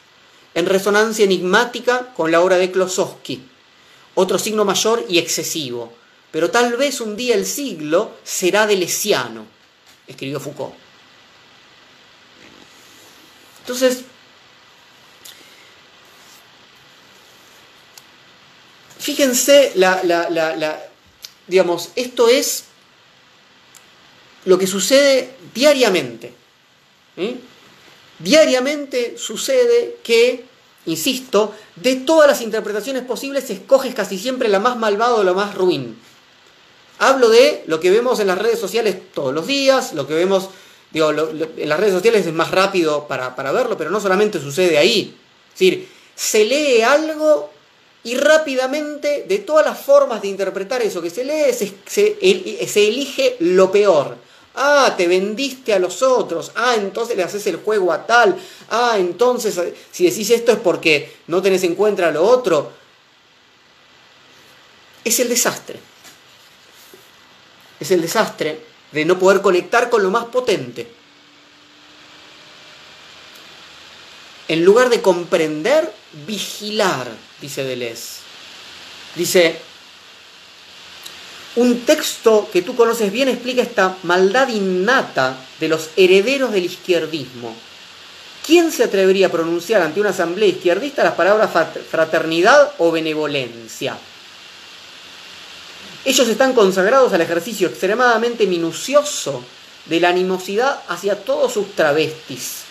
en resonancia enigmática con la obra de Klosowski, otro signo mayor y excesivo. Pero tal vez un día el siglo será de Lesiano, escribió Foucault. Entonces, fíjense, la, la, digamos, esto es lo que sucede diariamente. Diariamente sucede que insisto, de todas las interpretaciones posibles escoges casi siempre la más malvada o la más ruin. Hablo de lo que vemos en las redes sociales todos los días, lo que vemos, digo, en las redes sociales es más rápido para, para verlo, pero no solamente sucede ahí. Es decir, se lee algo y rápidamente, de todas las formas de interpretar eso que se lee, se, se, elige lo peor. Ah, te vendiste a los otros. Ah, entonces le haces el juego a tal. Ah, entonces si decís esto es porque no tenés en cuenta lo otro. Es el desastre. Es el desastre de no poder conectar con lo más potente. En lugar de comprender, vigilar dice Deleuze. Dice, un texto que tú conoces bien explica esta maldad innata de los herederos del izquierdismo. ¿Quién se atrevería a pronunciar ante una asamblea izquierdista las palabras fraternidad o benevolencia? Ellos están consagrados al ejercicio extremadamente minucioso de la animosidad hacia todos sus travestis,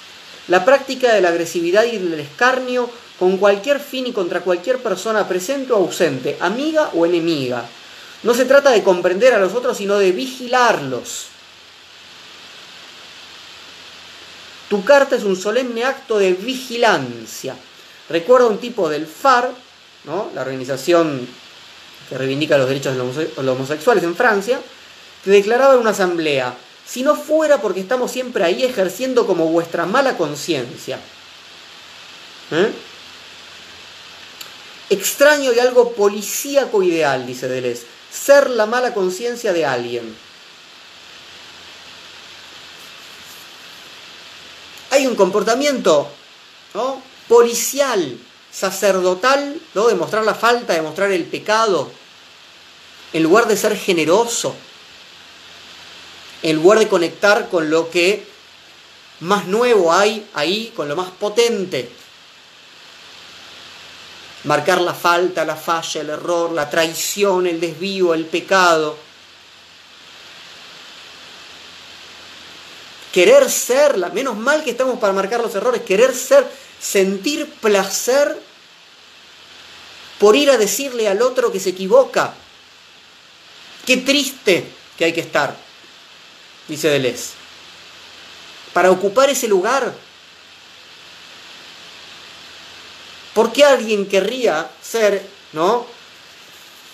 la práctica de la agresividad y del escarnio con cualquier fin y contra cualquier persona presente o ausente, amiga o enemiga. No se trata de comprender a los otros, sino de vigilarlos. Tu carta es un solemne acto de vigilancia. Recuerda un tipo del FAR, ¿no? la organización que reivindica los derechos de los homosexuales en Francia, que declaraba en una asamblea, si no fuera porque estamos siempre ahí ejerciendo como vuestra mala conciencia. ¿eh? Extraño y algo policíaco ideal, dice Deleuze, ser la mala conciencia de alguien. Hay un comportamiento policial, sacerdotal, ¿no? de mostrar la falta, de mostrar el pecado, en lugar de ser generoso, en lugar de conectar con lo que más nuevo hay ahí, con lo más potente marcar la falta, la falla, el error, la traición, el desvío, el pecado. Querer ser, menos mal que estamos para marcar los errores, querer ser, sentir placer por ir a decirle al otro que se equivoca. Qué triste que hay que estar, dice Deleuze. Para ocupar ese lugar ¿Por qué alguien querría ser, ¿no?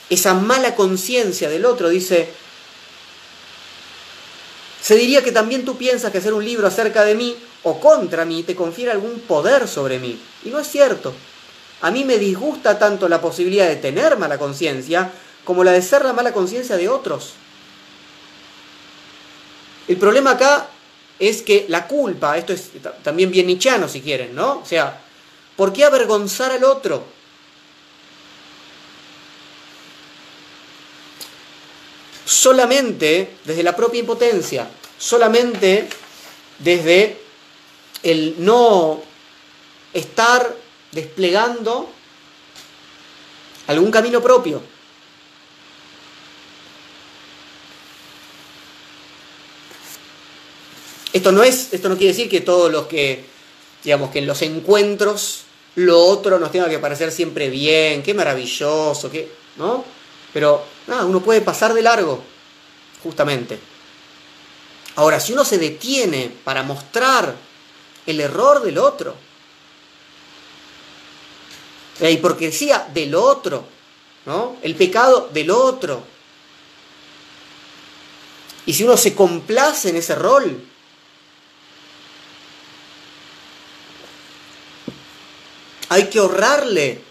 Esa mala conciencia del otro, dice, se diría que también tú piensas que hacer un libro acerca de mí o contra mí te confiere algún poder sobre mí. Y no es cierto. A mí me disgusta tanto la posibilidad de tener mala conciencia como la de ser la mala conciencia de otros. El problema acá es que la culpa, esto es también bien nichano si quieren, ¿no? O sea, ¿Por qué avergonzar al otro? Solamente desde la propia impotencia, solamente desde el no estar desplegando algún camino propio. Esto no es, esto no quiere decir que todos los que, digamos, que en los encuentros lo otro nos tenga que parecer siempre bien, qué maravilloso, qué, ¿no? Pero nada, uno puede pasar de largo, justamente. Ahora, si uno se detiene para mostrar el error del otro, la hipocresía del otro, ¿no? El pecado del otro. Y si uno se complace en ese rol, hay que ahorrarle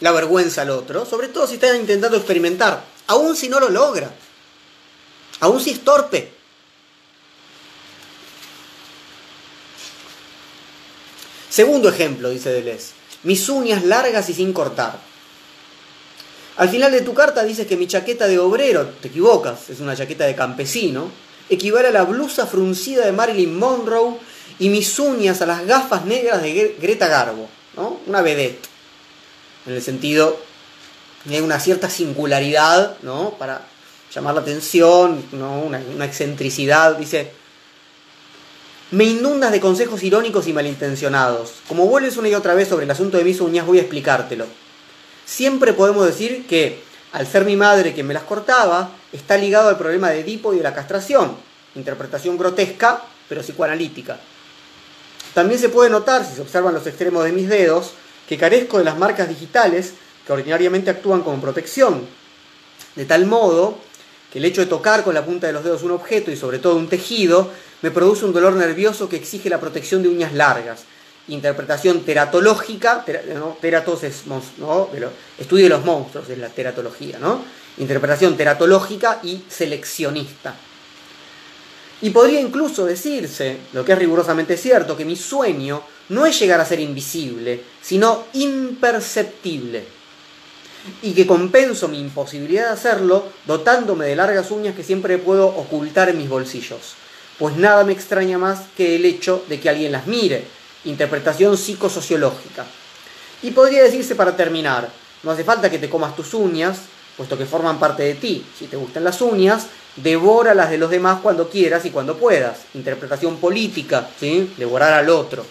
la vergüenza al otro, sobre todo si está intentando experimentar, aun si no lo logra, aun si es torpe. Segundo ejemplo, dice Deleuze, mis uñas largas y sin cortar. Al final de tu carta dices que mi chaqueta de obrero, te equivocas, es una chaqueta de campesino, equivale a la blusa fruncida de Marilyn Monroe y mis uñas a las gafas negras de Greta Garbo. Una vedette, en el sentido de una cierta singularidad, ¿no? Para llamar la atención, ¿no? Una, excentricidad, dice. me inundas de consejos irónicos y malintencionados. Como vuelves una y otra vez sobre el asunto de mis uñas, voy a explicártelo. Siempre podemos decir que, al ser mi madre quien me las cortaba, está ligado al problema de Edipo y de la castración. Interpretación grotesca, pero psicoanalítica. También se puede notar, si se observan los extremos de mis dedos, que carezco de las marcas digitales que ordinariamente actúan como protección. De tal modo que el hecho de tocar con la punta de los dedos un objeto y sobre todo un tejido me produce un dolor nervioso que exige la protección de uñas largas. Interpretación teratológica, teratos es ¿no? estudio de los monstruos, es la teratología, ¿no? Interpretación teratológica y seleccionista. Y podría incluso decirse, lo que es rigurosamente cierto, que mi sueño no es llegar a ser invisible, sino imperceptible. Y que compenso mi imposibilidad de hacerlo dotándome de largas uñas que siempre puedo ocultar en mis bolsillos pues nada me extraña más que el hecho de que alguien las mire. Interpretación psicosociológica. Y podría decirse para terminar, no hace falta que te comas tus uñas, puesto que forman parte de ti. Si te gustan las uñas, devora las de los demás cuando quieras y cuando puedas. Interpretación política, ¿sí? Devorar al otro.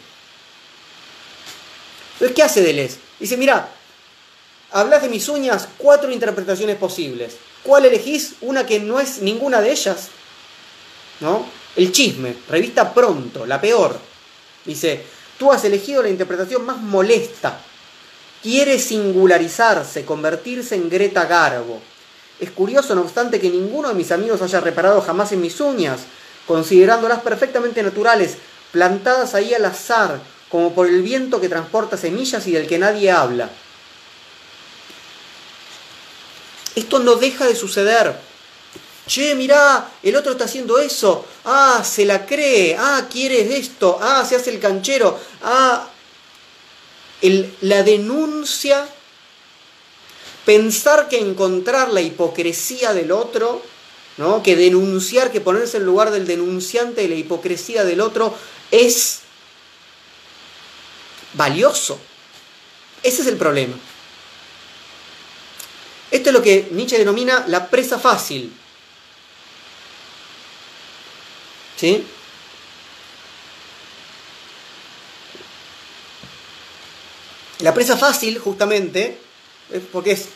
Entonces, ¿qué hace Deleuze? Dice, mira, hablas de mis uñas, cuatro interpretaciones posibles. ¿Cuál elegís? Una que no es ninguna de ellas. ¿No? El chisme, revista Pronto, la peor. Dice, tú has elegido la interpretación más molesta. Quiere singularizarse, convertirse en Greta Garbo. Es curioso, no obstante, que ninguno de mis amigos haya reparado jamás en mis uñas, considerándolas perfectamente naturales, plantadas ahí al azar, como por el viento que transporta semillas y del que nadie habla. Esto no deja de suceder. Che, mirá, el otro está haciendo eso, ah, se la cree, ah, quiere esto, ah, se hace el canchero, ah, la denuncia, pensar que encontrar la hipocresía del otro, ¿no? que denunciar, que ponerse en lugar del denunciante de la hipocresía del otro es valioso. Ese es el problema. Esto es lo que Nietzsche denomina la presa fácil. ¿Sí? La presa fácil, justamente, porque es,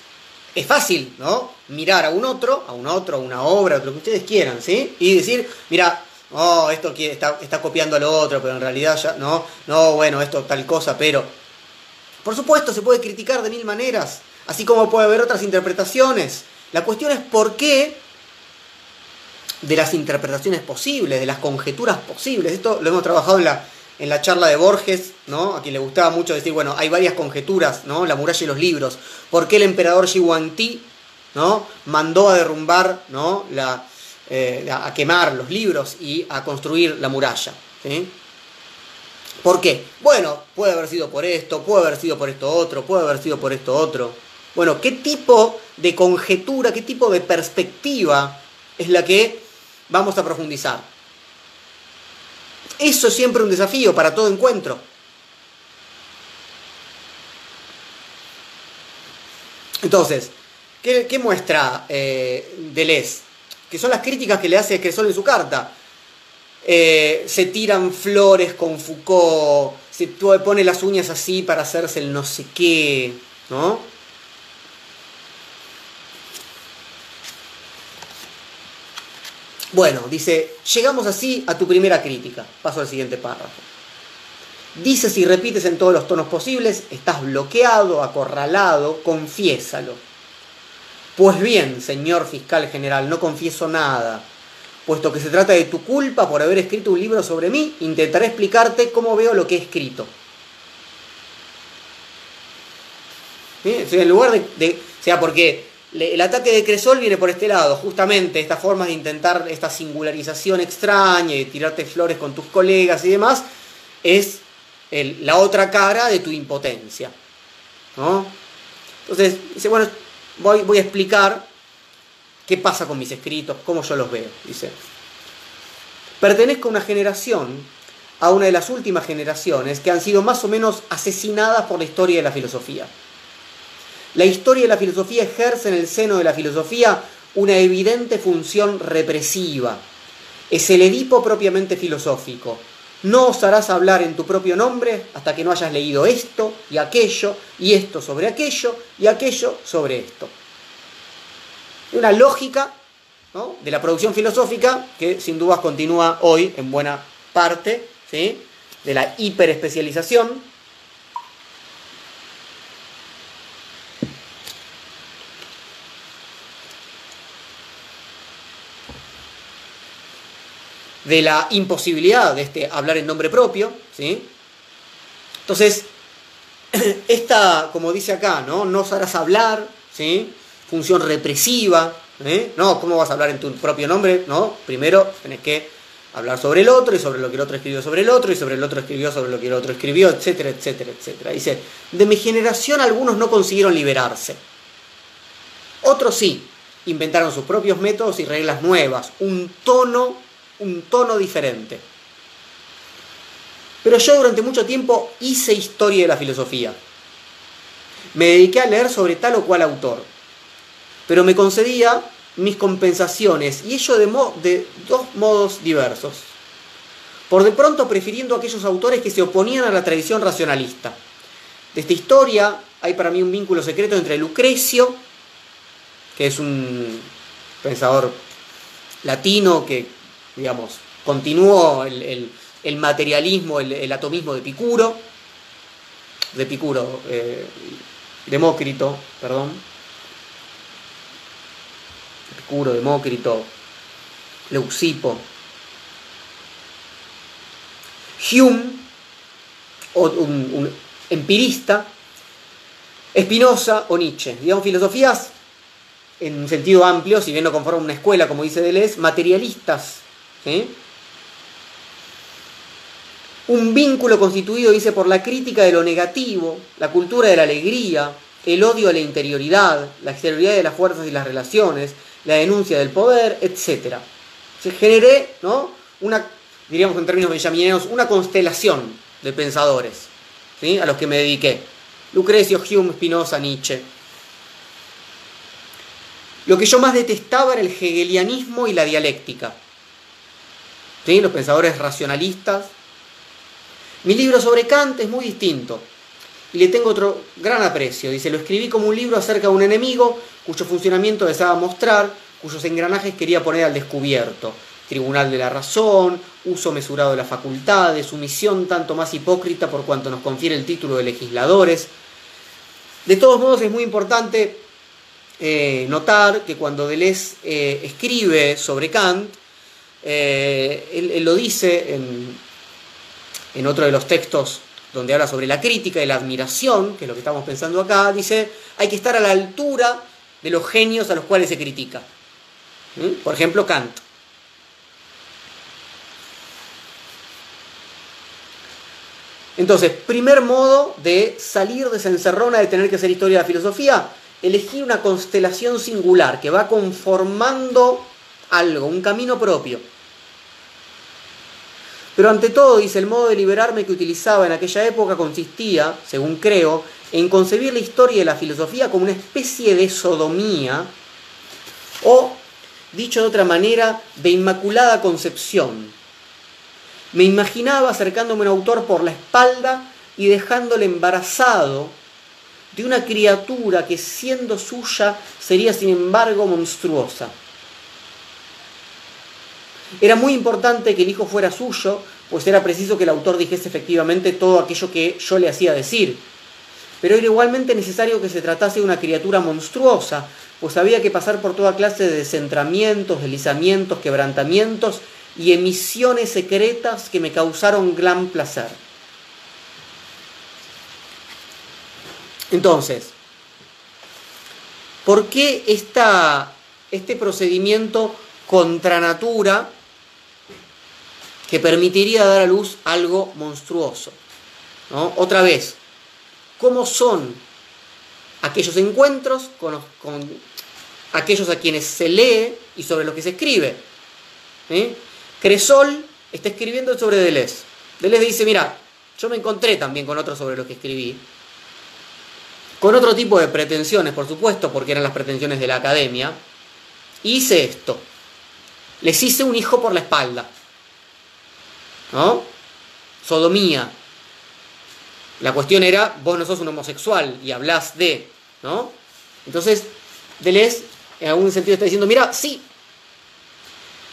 es fácil, ¿no? Mirar a un otro, a un otro, a una obra, lo que ustedes quieran, ¿sí? Y decir, mira, oh, esto está, está copiando a lo otro, pero en realidad ya, no, no, bueno, esto tal cosa, pero... Por supuesto, se puede criticar de mil maneras, así como puede haber otras interpretaciones. La cuestión es por qué de las interpretaciones posibles, de las conjeturas posibles. Esto lo hemos trabajado en la, en la charla de Borges, ¿no? A quien le gustaba mucho decir, bueno, hay varias conjeturas, ¿no? La muralla y los libros. ¿Por qué el emperador Xiwanti, ¿no? Mandó a derrumbar, ¿no? Eh, a quemar los libros y a construir la muralla. ¿Por qué? Bueno, puede haber sido por esto, puede haber sido por esto otro, puede haber sido por esto otro. Bueno, ¿qué tipo de conjetura, qué tipo de perspectiva es la que vamos a profundizar. Eso es siempre un desafío para todo encuentro. Entonces, ¿qué, muestra eh, Deleuze? Que son las críticas que le hace Cresol en su carta. Eh, se tiran flores con Foucault, se pone las uñas así para hacerse el no sé qué, ¿no? Bueno, dice, llegamos así a tu primera crítica. Paso al siguiente párrafo. Dices y repites en todos los tonos posibles, estás bloqueado, acorralado, confiésalo. Pues bien, señor fiscal general, no confieso nada. Puesto que se trata de tu culpa por haber escrito un libro sobre mí, intentaré explicarte cómo veo lo que he escrito. En lugar de, de, O sea, porque el ataque de Cresol viene por este lado, justamente esta forma de intentar esta singularización extraña y tirarte flores con tus colegas y demás, es la otra cara de tu impotencia. Entonces, dice, bueno, voy, voy a explicar qué pasa con mis escritos, cómo yo los veo. Dice, pertenezco a una generación, a una de las últimas generaciones, que han sido más o menos asesinadas por la historia de la filosofía. La historia de la filosofía ejerce en el seno de la filosofía una evidente función represiva. Es el Edipo propiamente filosófico. no osarás hablar en tu propio nombre hasta que no hayas leído esto y aquello, y esto sobre aquello, y aquello sobre esto. Una lógica de la producción filosófica que sin dudas continúa hoy en buena parte de la hiperespecialización de la imposibilidad de este hablar en nombre propio, ¿sí? Entonces, esta, como dice acá, ¿no? No sabrás hablar, ¿sí? Función represiva, ¿eh? No, ¿cómo vas a hablar en tu propio nombre? No, primero tenés que hablar sobre el otro y sobre lo que el otro escribió sobre el otro y sobre el otro escribió sobre lo que el otro escribió, etcétera, etcétera, etcétera. Dice, de mi generación algunos no consiguieron liberarse. Otros sí, inventaron sus propios métodos y reglas nuevas, un tono un tono diferente. Pero yo durante mucho tiempo hice historia de la filosofía. Me dediqué a leer sobre tal o cual autor. Pero me concedía mis compensaciones, y ello de, de dos modos diversos. Por de pronto prefiriendo aquellos autores que se oponían a la tradición racionalista. De esta historia hay para mí un vínculo secreto entre Lucrecio, que es un pensador latino que digamos, continuó el, materialismo, el, atomismo de Picuro, de Picuro, eh, Demócrito, perdón, Picuro, Demócrito, Leucipo, Hume, un, empirista, Spinoza o Nietzsche, digamos filosofías en un sentido amplio, si bien no conforman una escuela, como dice Deleuze, materialistas un vínculo constituido, dice, por la crítica de lo negativo, la cultura de la alegría, el odio a la interioridad, la exterioridad de las fuerzas y las relaciones, la denuncia del poder, etc. Se generé, ¿no? Una, diríamos en términos benjaminianos, una constelación de pensadores, ¿sí? A los que me dediqué. Lucrecio, Hume, Spinoza, Nietzsche. Lo que yo más detestaba era el hegelianismo y la dialéctica los pensadores racionalistas. Mi libro sobre Kant es muy distinto y le tengo otro gran aprecio. Dice, lo escribí como un libro acerca de un enemigo cuyo funcionamiento deseaba mostrar, cuyos engranajes quería poner al descubierto. Tribunal de la razón, uso mesurado de las facultades, sumisión tanto más hipócrita por cuanto nos confiere el título de legisladores. De todos modos es muy importante eh, notar que cuando Deleuze eh, escribe sobre Kant, eh, él, lo dice en, otro de los textos donde habla sobre la crítica y la admiración, que es lo que estamos pensando acá, dice, hay que estar a la altura de los genios a los cuales se critica. ¿Mm? Por ejemplo, Kant. Entonces, primer modo de salir de esa encerrona de tener que hacer historia de la filosofía, elegir una constelación singular que va conformando algo, un camino propio. Pero ante todo, dice, el modo de liberarme que utilizaba en aquella época consistía, según creo, en concebir la historia de la filosofía como una especie de sodomía o, dicho de otra manera, de inmaculada concepción. Me imaginaba acercándome a un autor por la espalda y dejándole embarazado de una criatura que siendo suya sería sin embargo monstruosa. Era muy importante que el hijo fuera suyo, pues era preciso que el autor dijese efectivamente todo aquello que yo le hacía decir. Pero era igualmente necesario que se tratase de una criatura monstruosa, pues había que pasar por toda clase de descentramientos, deslizamientos, quebrantamientos y emisiones secretas que me causaron gran placer. Entonces, ¿por qué este procedimiento contra natura que permitiría dar a luz algo monstruoso. ¿no? Otra vez, ¿cómo son aquellos encuentros con, aquellos a quienes se lee y sobre los que se escribe? ¿Eh? Cresol está escribiendo sobre Deleuze. Deleuze dice, mira, yo me encontré también con otros sobre los que escribí, con otro tipo de pretensiones, por supuesto, porque eran las pretensiones de la academia, hice esto. Les hice un hijo por la espalda. ¿No? sodomía. La cuestión era, vos no sos un homosexual y hablas de, ¿no? Entonces, Deleuze en algún sentido está diciendo, mira, sí.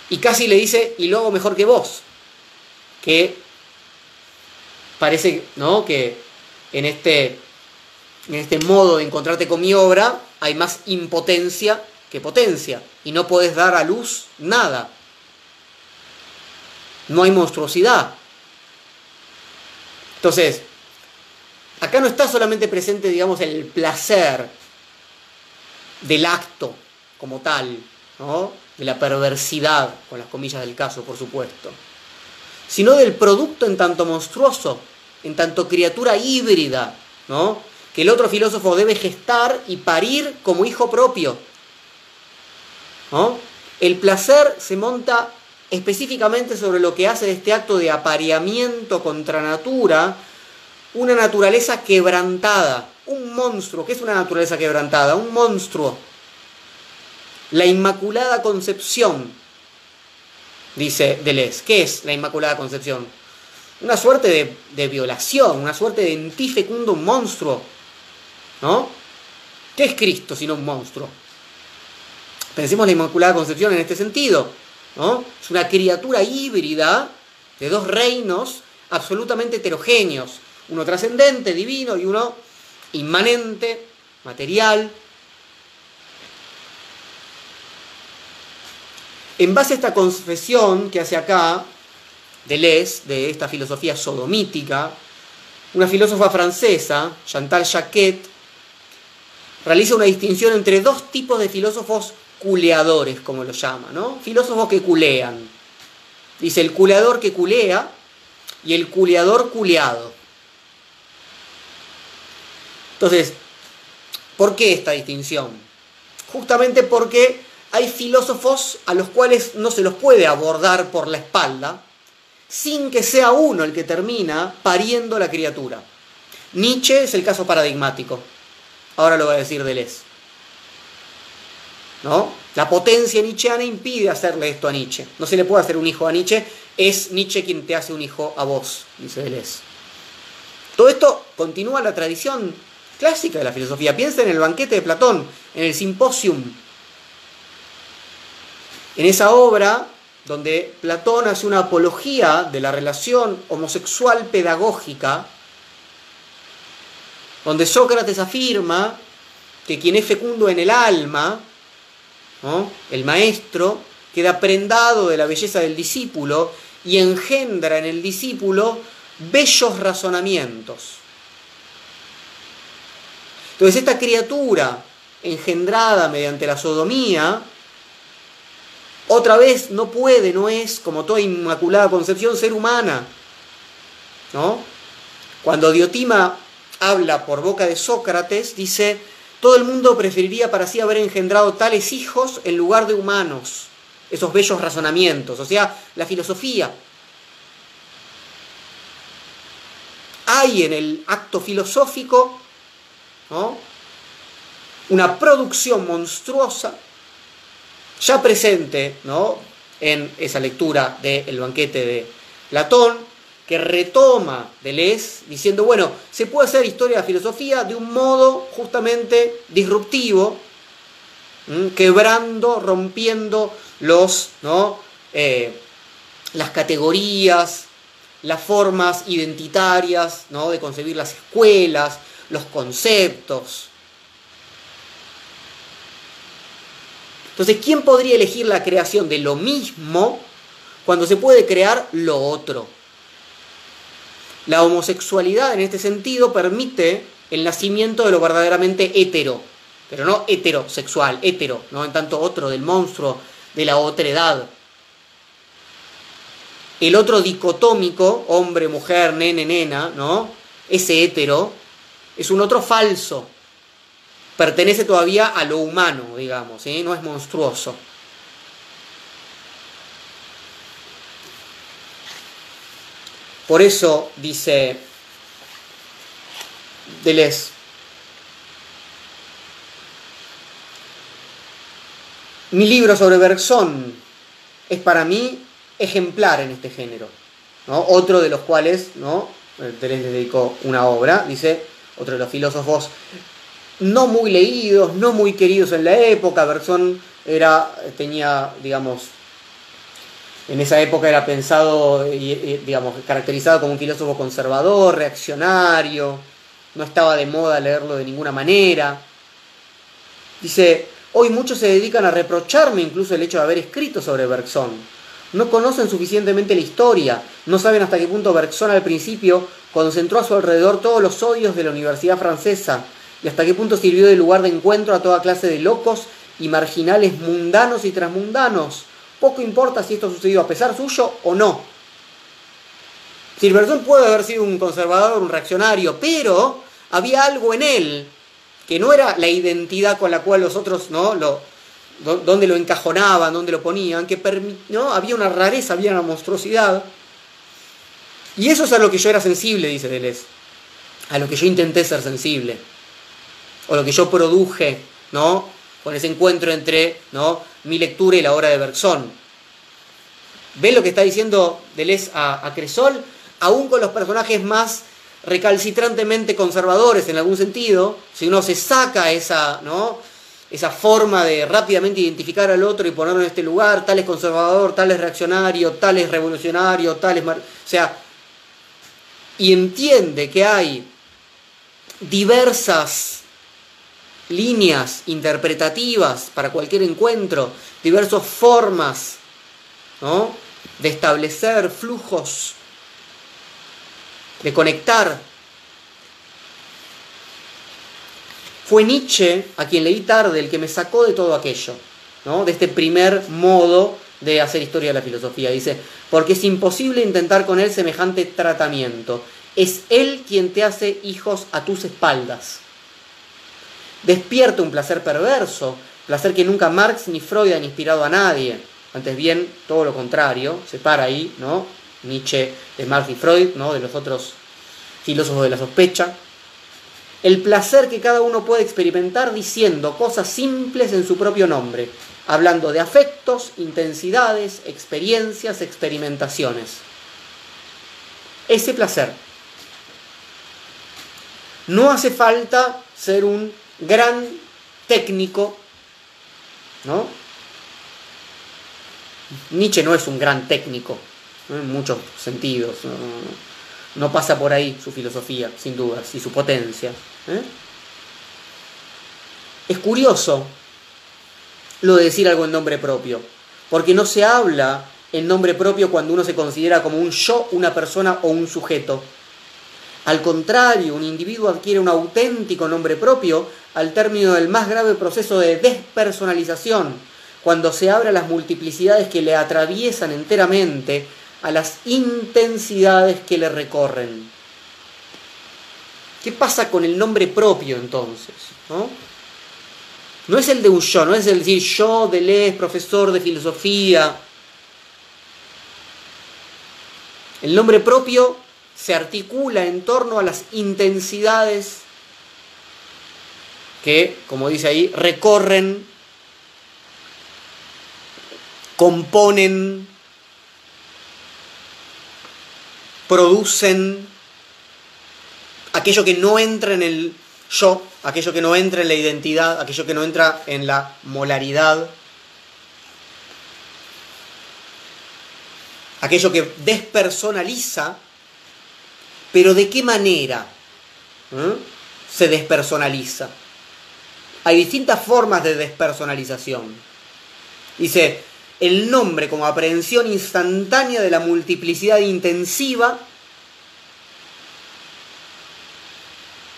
Y casi le dice, y lo hago mejor que vos. Que parece, ¿no? Que en este, en este modo de encontrarte con mi obra hay más impotencia que potencia. Y no puedes dar a luz nada. No hay monstruosidad. Entonces, acá no está solamente presente, digamos, el placer del acto como tal, ¿no? de la perversidad, con las comillas del caso, por supuesto, sino del producto en tanto monstruoso, en tanto criatura híbrida, ¿no? que el otro filósofo debe gestar y parir como hijo propio. ¿no? El placer se monta específicamente sobre lo que hace de este acto de apareamiento contra natura una naturaleza quebrantada, un monstruo. ¿Qué es una naturaleza quebrantada? Un monstruo. La Inmaculada Concepción, dice Deleuze. ¿Qué es la Inmaculada Concepción? Una suerte de, violación, una suerte de entifecundo un monstruo. ¿No? ¿Qué es Cristo sino un monstruo? Pensemos la Inmaculada Concepción en este sentido. Es una criatura híbrida de dos reinos absolutamente heterogéneos. Uno trascendente, divino, y uno inmanente, material. En base a esta confesión que hace acá Deleuze, de esta filosofía sodomítica, una filósofa francesa, Chantal Jacquet, realiza una distinción entre dos tipos de filósofos culeadores, como lo llama, ¿no? Filósofos que culean. Dice el culeador que culea y el culeador culeado. Entonces, ¿por qué esta distinción? Justamente porque hay filósofos a los cuales no se los puede abordar por la espalda sin que sea uno el que termina pariendo la criatura. Nietzsche es el caso paradigmático. Ahora lo va a decir Deleuze. ¿No? La potencia nietzscheana impide hacerle esto a Nietzsche. No se le puede hacer un hijo a Nietzsche, es Nietzsche quien te hace un hijo a vos, dice Deleuze. Todo esto continúa la tradición clásica de la filosofía. Piensa en el banquete de Platón, en el simposium. En esa obra, donde Platón hace una apología de la relación homosexual pedagógica, donde Sócrates afirma que quien es fecundo en el alma, el maestro, queda prendado de la belleza del discípulo y engendra en el discípulo bellos razonamientos. Entonces esta criatura engendrada mediante la sodomía, otra vez no puede, no es, como toda inmaculada concepción, ser humana. ¿No? Cuando Diotima habla por boca de Sócrates, dice, todo el mundo preferiría para sí haber engendrado tales hijos en lugar de humanos. Esos bellos razonamientos, o sea, la filosofía. Hay en el acto filosófico una producción monstruosa ya presente ¿no? en esa lectura del banquete de Platón, que retoma Deleuze diciendo, bueno, se puede hacer historia de filosofía de un modo justamente disruptivo, quebrando, rompiendo los, ¿no? Eh, las categorías, las formas identitarias ¿no? de concebir las escuelas, los conceptos. Entonces, ¿quién podría elegir la creación de lo mismo cuando se puede crear lo otro? La homosexualidad en este sentido permite el nacimiento de lo verdaderamente hetero, pero no heterosexual, hetero, no en tanto otro del monstruo de la otredad. El otro dicotómico, hombre, mujer, nene, nena, ¿no? Ese hetero es un otro falso. Pertenece todavía a lo humano, digamos, ¿sí? no es monstruoso. Por eso dice Deleuze, mi libro sobre Bergson es para mí ejemplar en este género. ¿no? otro de los cuales ¿no? Deleuze le dedicó una obra, dice, otro de los filósofos no muy leídos, no muy queridos en la época, Bergson era, tenía, digamos, en esa época era pensado, digamos, caracterizado como un filósofo conservador, reaccionario, no estaba de moda leerlo de ninguna manera. Dice, hoy muchos se dedican a reprocharme incluso el hecho de haber escrito sobre Bergson. No conocen suficientemente la historia, no saben hasta qué punto Bergson al principio concentró a su alrededor todos los odios de la Universidad Francesa y hasta qué punto sirvió de lugar de encuentro a toda clase de locos y marginales mundanos y transmundanos. Poco importa si esto sucedió a pesar suyo o no. Silverson puede haber sido un conservador, un reaccionario, pero había algo en él que no era la identidad con la cual los otros no lo donde lo encajonaban, donde lo ponían, que ¿no? había una rareza, había una monstruosidad. Y eso es a lo que yo era sensible, dice Deleuze, a lo que yo intenté ser sensible, o lo que yo produje, ¿no? Con ese encuentro entre, ¿no? Mi lectura y la obra de Bergson. ¿Ve lo que está diciendo Deleuze a, Cresol? Aún con los personajes más recalcitrantemente conservadores en algún sentido, si uno se saca esa, ¿no? esa forma de rápidamente identificar al otro y ponerlo en este lugar, tal es conservador, tal es reaccionario, tal es revolucionario, tal es... O sea, y entiende que hay diversas líneas interpretativas para cualquier encuentro, diversas formas ¿no? de establecer flujos, de conectar Fue Nietzsche, a quien leí tarde, el que me sacó de todo aquello, ¿no? de este primer modo de hacer historia de la filosofía. Dice, porque es imposible intentar con él semejante tratamiento. Es él quien te hace hijos a tus espaldas. Despierta un placer perverso, placer que nunca Marx ni Freud han inspirado a nadie. Antes bien, todo lo contrario, se para ahí, ¿no? Nietzsche de Marx y Freud, ¿no? De los otros filósofos de la sospecha el placer que cada uno puede experimentar diciendo cosas simples en su propio nombre, hablando de afectos, intensidades, experiencias, experimentaciones. Ese placer. No hace falta ser un gran técnico, ¿no? Nietzsche no es un gran técnico, en muchos sentidos. No pasa por ahí su filosofía, sin dudas, y su potencia. ¿eh? Es curioso lo de decir algo en nombre propio, porque no se habla en nombre propio cuando uno se considera como un yo, una persona o un sujeto. Al contrario, un individuo adquiere un auténtico nombre propio al término del más grave proceso de despersonalización, cuando se abren las multiplicidades que le atraviesan enteramente a las intensidades que le recorren. ¿Qué pasa con el nombre propio entonces? ¿No? es el de un no es el decir yo, Deleuze, profesor de filosofía. El nombre propio se articula en torno a las intensidades que, como dice ahí, recorren, componen producen aquello que no entra en el yo, aquello que no entra en la identidad, aquello que no entra en la molaridad, aquello que despersonaliza, pero ¿de qué manera se despersonaliza? Hay distintas formas de despersonalización. Dice, el nombre como aprehensión instantánea de la multiplicidad intensiva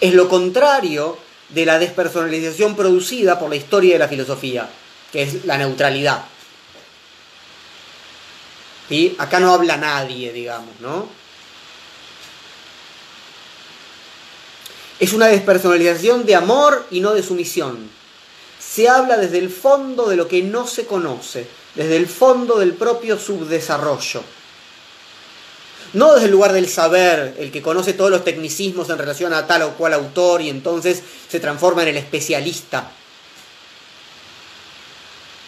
es lo contrario de la despersonalización producida por la historia de la filosofía, que es la neutralidad. y Acá no habla nadie, digamos, ¿no? Es una despersonalización de amor y no de sumisión. Se habla desde el fondo de lo que no se conoce, desde el fondo del propio subdesarrollo. No desde el lugar del saber, el que conoce todos los tecnicismos en relación a tal o cual autor y entonces se transforma en el especialista.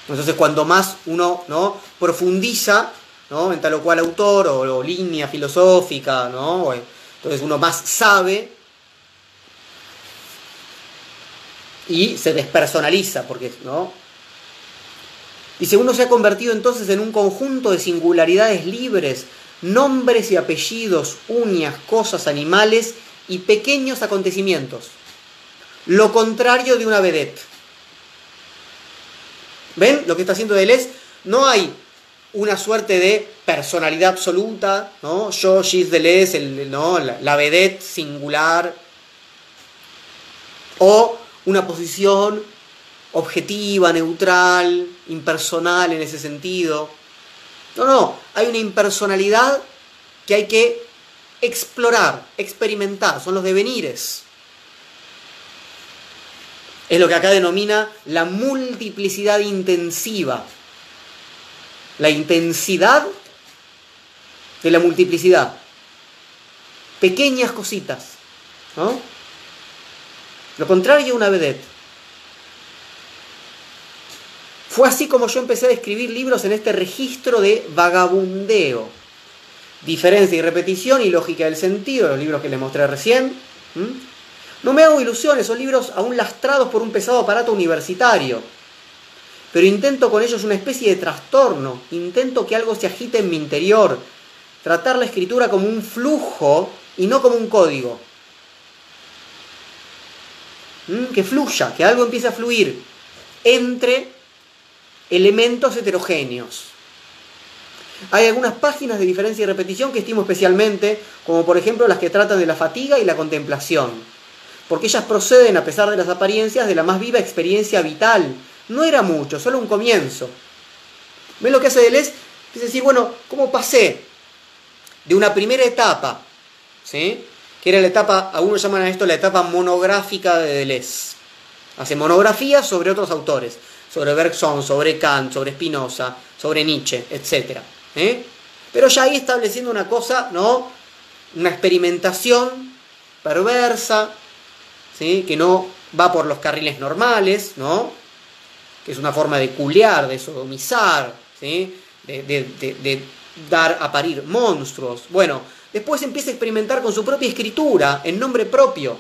Entonces cuando más uno ¿no? profundiza, ¿no? en tal o cual autor o, línea filosófica, ¿no? entonces uno más sabe y se despersonaliza, porque, ¿no? Dice, uno se ha convertido entonces en un conjunto de singularidades libres, nombres y apellidos, uñas, cosas, animales y pequeños acontecimientos. Lo contrario de una vedette. ¿Ven lo que está haciendo Deleuze? No hay una suerte de personalidad absoluta, ¿no? Yo, Gilles Deleuze, el, ¿no? la, la vedette singular, o una posición objetiva, neutral, impersonal en ese sentido. No, no, hay una impersonalidad que hay que explorar, experimentar, son los devenires. Es lo que acá denomina la multiplicidad intensiva. La intensidad de la multiplicidad. Pequeñas cositas. ¿no? Lo contrario a una vedette. Fue así como yo empecé a escribir libros en este registro de vagabundeo. Diferencia y repetición y lógica del sentido, los libros que les mostré recién. No me hago ilusiones, son libros aún lastrados por un pesado aparato universitario. Pero intento con ellos una especie de trastorno, intento que algo se agite en mi interior, tratar la escritura como un flujo y no como un código. ¿Mm? Que fluya, que algo empiece a fluir entre elementos heterogéneos. Hay algunas páginas de diferencia y repetición que estimo especialmente, como por ejemplo las que tratan de la fatiga y la contemplación porque ellas proceden, a pesar de las apariencias, de la más viva experiencia vital. No era mucho, solo un comienzo. ¿Ven lo que hace Deleuze? Es decir, bueno, ¿cómo pasé de una primera etapa, ¿sí? Que era la etapa, algunos llaman a esto la etapa monográfica de Deleuze. Hace monografías sobre otros autores, sobre Bergson, sobre Kant, sobre Spinoza, sobre Nietzsche, etc. ¿eh? Pero ya ahí estableciendo una cosa, ¿no? Una experimentación perversa, que no va por los carriles normales, ¿no? que es una forma de culear, de sodomizar, ¿sí? de, dar a parir monstruos. Bueno, después empieza a experimentar con su propia escritura, en nombre propio.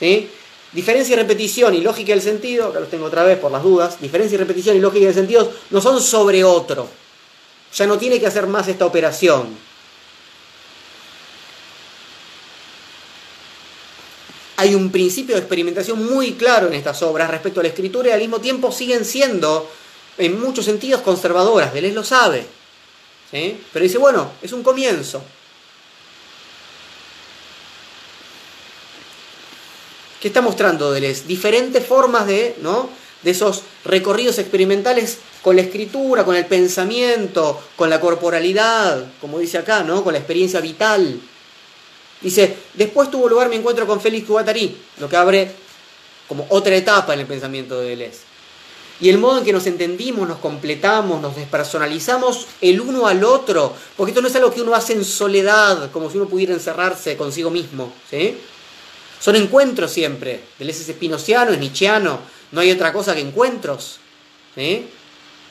¿sí? Diferencia y repetición y lógica del sentido, acá los tengo otra vez por las dudas, diferencia y repetición y lógica del sentido no son sobre otro. Ya no tiene que hacer más esta operación. hay un principio de experimentación muy claro en estas obras respecto a la escritura y al mismo tiempo siguen siendo en muchos sentidos conservadoras. Deleuze lo sabe. Pero dice, bueno, es un comienzo. ¿Qué está mostrando Deleuze? Diferentes formas de, ¿no? de esos recorridos experimentales con la escritura, con el pensamiento, con la corporalidad, como dice acá, ¿no? con la experiencia vital. Dice, después tuvo lugar mi encuentro con Félix Guattari, lo que abre como otra etapa en el pensamiento de Deleuze. Y el modo en que nos entendimos, nos completamos, nos despersonalizamos el uno al otro, porque esto no es algo que uno hace en soledad, como si uno pudiera encerrarse consigo mismo. ¿sí? Son encuentros siempre. Deleuze es espinociano, es nietzscheano, no hay otra cosa que encuentros. ¿sí?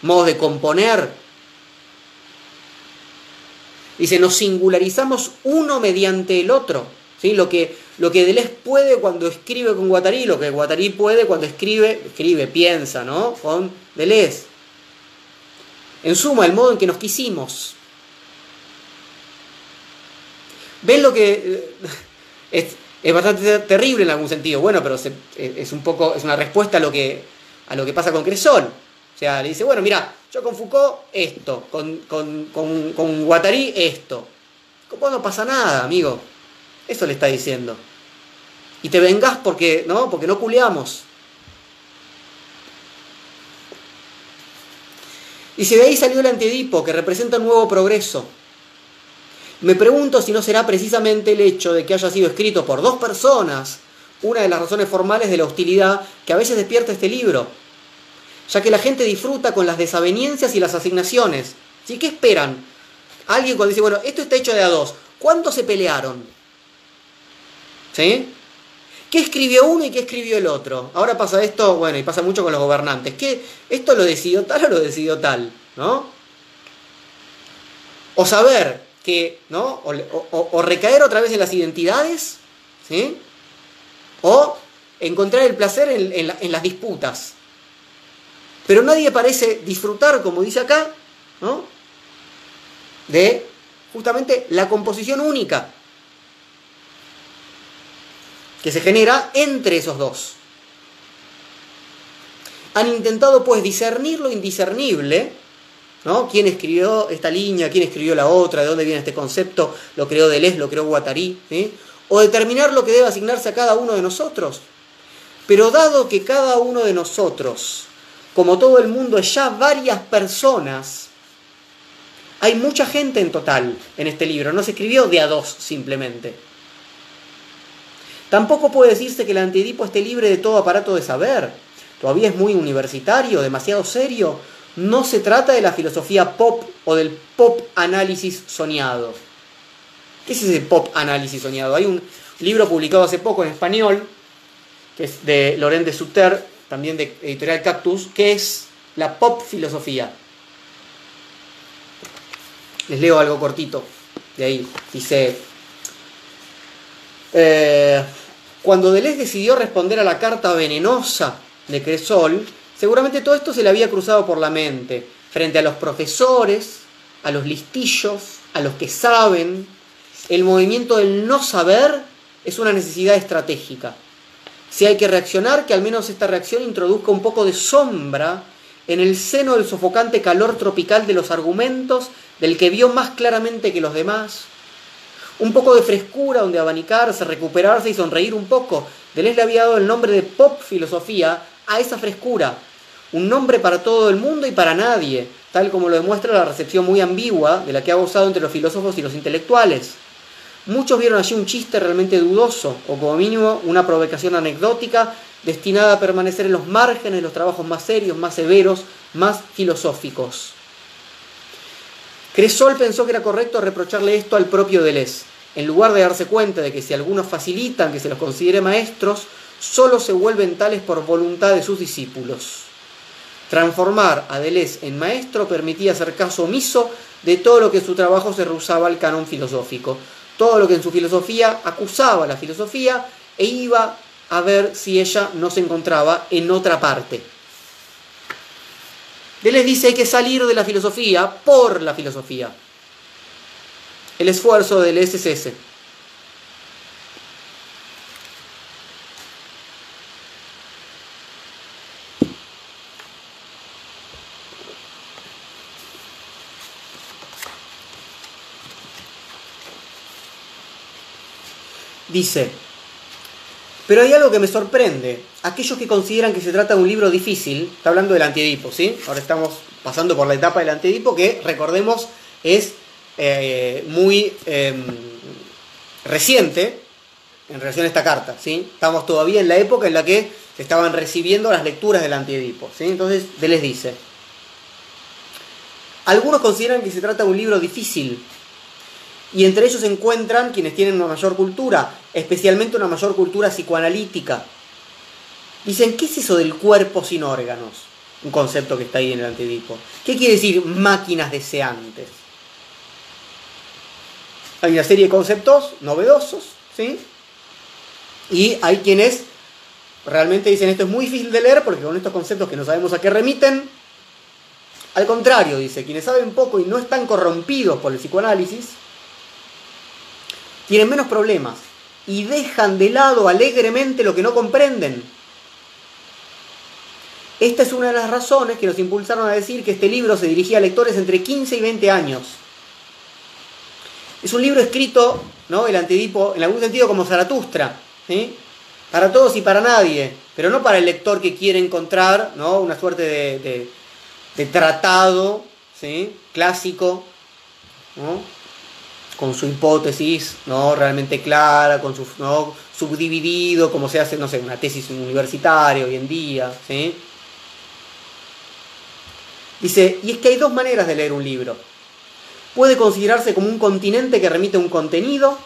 Modos de componer, Dice, nos singularizamos uno mediante el otro. ¿sí? Lo, que, lo que Deleuze puede cuando escribe con Guattari, lo que Guattari puede cuando escribe, escribe, piensa, ¿no? Con Deleuze. En suma, el modo en que nos quisimos. ¿Ven lo que eh, es, bastante terrible en algún sentido? Bueno, pero es un poco, es una respuesta a lo que, a lo que pasa con Cresol. O sea, le dice, bueno, mira, yo con Foucault esto, con, con, con, Guattari esto. Con vos no pasa nada, amigo. Eso le está diciendo. Y te vengás porque no, porque no culeamos. Dice, de ahí salió el antedipo, que representa un nuevo progreso. Me pregunto si no será precisamente el hecho de que haya sido escrito por dos personas una de las razones formales de la hostilidad que a veces despierta este libro ya que la gente disfruta con las desavenencias y las asignaciones. ¿Sí? ¿Qué esperan? Alguien cuando dice, bueno, esto está hecho de a dos, ¿cuántos se pelearon? ¿Sí? ¿Qué escribió uno y qué escribió el otro? Ahora pasa esto, bueno, y pasa mucho con los gobernantes. ¿Qué, ¿Esto lo decidió tal o lo decidió tal? ¿No? o saber que, ¿no? O, recaer otra vez en las identidades, ¿sí? O encontrar el placer en, en las disputas. Pero nadie parece disfrutar, como dice acá, ¿no? De justamente la composición única que se genera entre esos dos. Han intentado pues discernir lo indiscernible, ¿no? ¿Quién escribió esta línea? ¿Quién escribió la otra? ¿De dónde viene este concepto? ¿Lo creó Deleuze? ¿Lo creó Guattari? O determinar lo que debe asignarse a cada uno de nosotros. Pero dado que cada uno de nosotros, como todo el mundo, es ya varias personas, hay mucha gente en total en este libro, no se escribió de a dos simplemente. Tampoco puede decirse que el Antiedipo esté libre de todo aparato de saber todavía es muy universitario, demasiado serio. No se trata de la filosofía pop o del pop análisis soñado. ¿Qué es ese pop análisis soñado? Hay un libro publicado hace poco en español, que es de Laurent de Sutter, también de Editorial Cactus, que es la pop filosofía. Les leo algo cortito de ahí. Dice, eh, cuando Deleuze decidió responder a la carta venenosa de Cresol, seguramente todo esto se le había cruzado por la mente, frente a los profesores, a los listillos, a los que saben. El movimiento del no saber es una necesidad estratégica. Si hay que reaccionar, que al menos esta reacción introduzca un poco de sombra en el seno del sofocante calor tropical de los argumentos del que vio más claramente que los demás. Un poco de frescura donde abanicarse, recuperarse y sonreír un poco. Deleuze le había dado el nombre de pop filosofía a esa frescura. Un nombre para todo el mundo y para nadie, tal como lo demuestra la recepción muy ambigua de la que ha gozado entre los filósofos y los intelectuales. Muchos vieron allí un chiste realmente dudoso, o como mínimo una provocación anecdótica destinada a permanecer en los márgenes de los trabajos más serios, más severos, más filosóficos. Cresol pensó que era correcto reprocharle esto al propio Deleuze, en lugar de darse cuenta de que si algunos facilitan que se los considere maestros, solo se vuelven tales por voluntad de sus discípulos. Transformar a Deleuze en maestro permitía hacer caso omiso de todo lo que en su trabajo se rehusaba al canon filosófico, todo lo que en su filosofía acusaba a la filosofía e iba a ver si ella no se encontraba en otra parte. Deleuze dice hay que salir de la filosofía por la filosofía. El esfuerzo del Deleuze es ese. Dice, pero hay algo que me sorprende. Aquellos que consideran que se trata de un libro difícil, está hablando del antiedipo, ¿sí? Ahora estamos pasando por la etapa del antiedipo que, recordemos, es eh, muy em, reciente en relación a esta carta, ¿sí? Estamos todavía en la época en la que se estaban recibiendo las lecturas del antiedipo, ¿sí? Entonces, les dice, algunos consideran que se trata de un libro difícil, y entre ellos se encuentran quienes tienen una mayor cultura, especialmente una mayor cultura psicoanalítica. Dicen, ¿qué es eso del cuerpo sin órganos? Un concepto que está ahí en el antedipo. ¿Qué quiere decir máquinas deseantes? Hay una serie de conceptos novedosos, ¿sí? Y hay quienes realmente dicen esto es muy difícil de leer porque con estos conceptos que no sabemos a qué remiten, al contrario, dice, quienes saben poco y no están corrompidos por el psicoanálisis, tienen menos problemas y dejan de lado alegremente lo que no comprenden. Esta es una de las razones que nos impulsaron a decir que este libro se dirigía a lectores entre 15 y 20 años. Es un libro escrito, ¿no? El antedipo, en algún sentido, como Zaratustra, para todos y para nadie, pero no para el lector que quiere encontrar ¿no? una suerte de, de, tratado ¿sí? clásico, ¿no? Con su hipótesis ¿no? realmente clara, con su ¿no? subdividido, como se hace, no sé, una tesis universitaria hoy en día. ¿sí? Dice, y es que hay dos maneras de leer un libro. Puede considerarse como un continente que remite un contenido,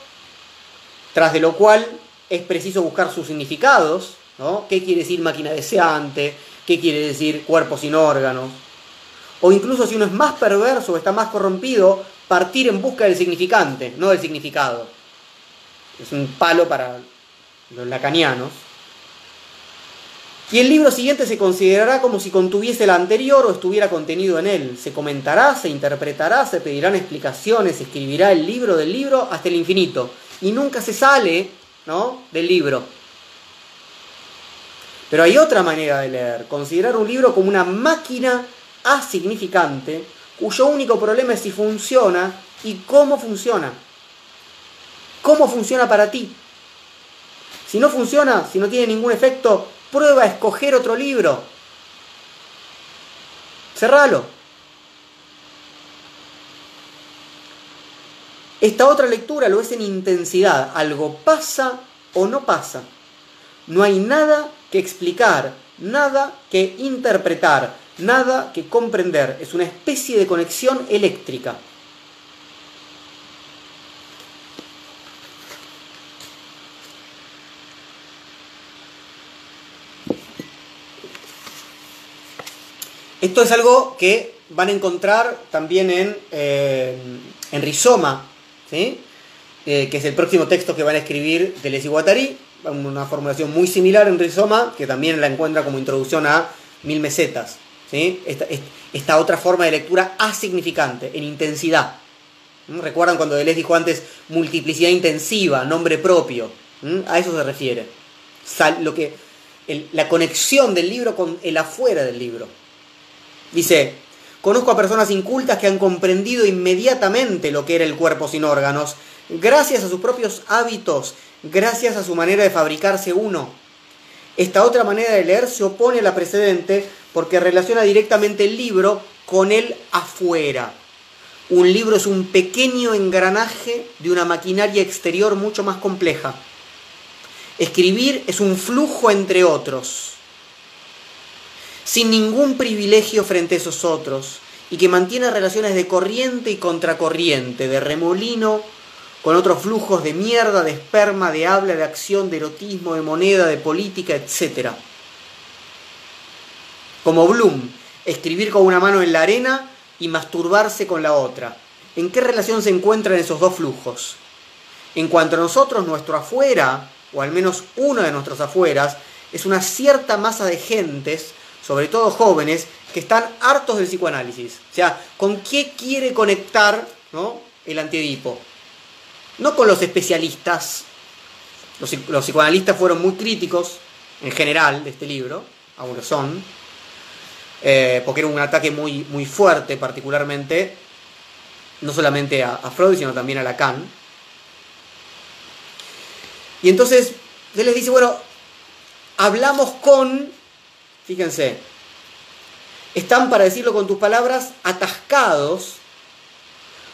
tras de lo cual es preciso buscar sus significados, ¿no? ¿Qué quiere decir máquina deseante? ¿Qué quiere decir cuerpo sin órganos? O incluso si uno es más perverso está más corrompido, partir en busca del significante, no del significado. Es un palo para los lacanianos. Y el libro siguiente se considerará como si contuviese el anterior o estuviera contenido en él. Se comentará, se interpretará, se pedirán explicaciones, se escribirá el libro del libro hasta el infinito. Y nunca se sale ¿no? del libro. Pero hay otra manera de leer, considerar un libro como una máquina asignificante cuyo único problema es si funciona y cómo funciona. ¿Cómo funciona para ti? Si no funciona, si no tiene ningún efecto, prueba a escoger otro libro. Cerralo. Esta otra lectura lo es en intensidad. Algo pasa o no pasa. No hay nada que explicar, nada que interpretar, nada que comprender. Es una especie de conexión eléctrica. Esto es algo que van a encontrar también en, eh, Rizoma, ¿sí? Eh, que es el próximo texto que van a escribir de Les Iguatari, una formulación muy similar en Rizoma, que también la encuentra como introducción a Mil Mesetas. Esta, otra forma de lectura asignificante, en intensidad. ¿Mm? ¿Recuerdan cuando Les dijo antes multiplicidad intensiva, nombre propio? ¿Mm? A eso se refiere. lo que, la conexión del libro con el afuera del libro. Dice, conozco a personas incultas que han comprendido inmediatamente lo que era el cuerpo sin órganos, gracias a sus propios hábitos, gracias a su manera de fabricarse uno. Esta otra manera de leer se opone a la precedente porque relaciona directamente el libro con el afuera. Un libro es un pequeño engranaje de una maquinaria exterior mucho más compleja. Escribir es un flujo entre otros sin ningún privilegio frente a esos otros, y que mantiene relaciones de corriente y contracorriente, de remolino con otros flujos de mierda, de esperma, de habla, de acción, de erotismo, de moneda, de política, etc. Como Bloom, escribir con una mano en la arena y masturbarse con la otra. ¿En qué relación se encuentran esos dos flujos? En cuanto a nosotros, nuestro afuera, o al menos uno de nuestros afueras, es una cierta masa de gentes sobre todo jóvenes, que están hartos del psicoanálisis. O sea, ¿con qué quiere conectar ¿no? el antiedipo? No con los especialistas. Los, psicoanalistas fueron muy críticos, en general, de este libro, aún lo son, eh, porque era un ataque muy, muy fuerte, particularmente, no solamente a, a Freud, sino también a Lacan. Y entonces, él les dice, bueno, hablamos con Fíjense, están, para decirlo con tus palabras, atascados,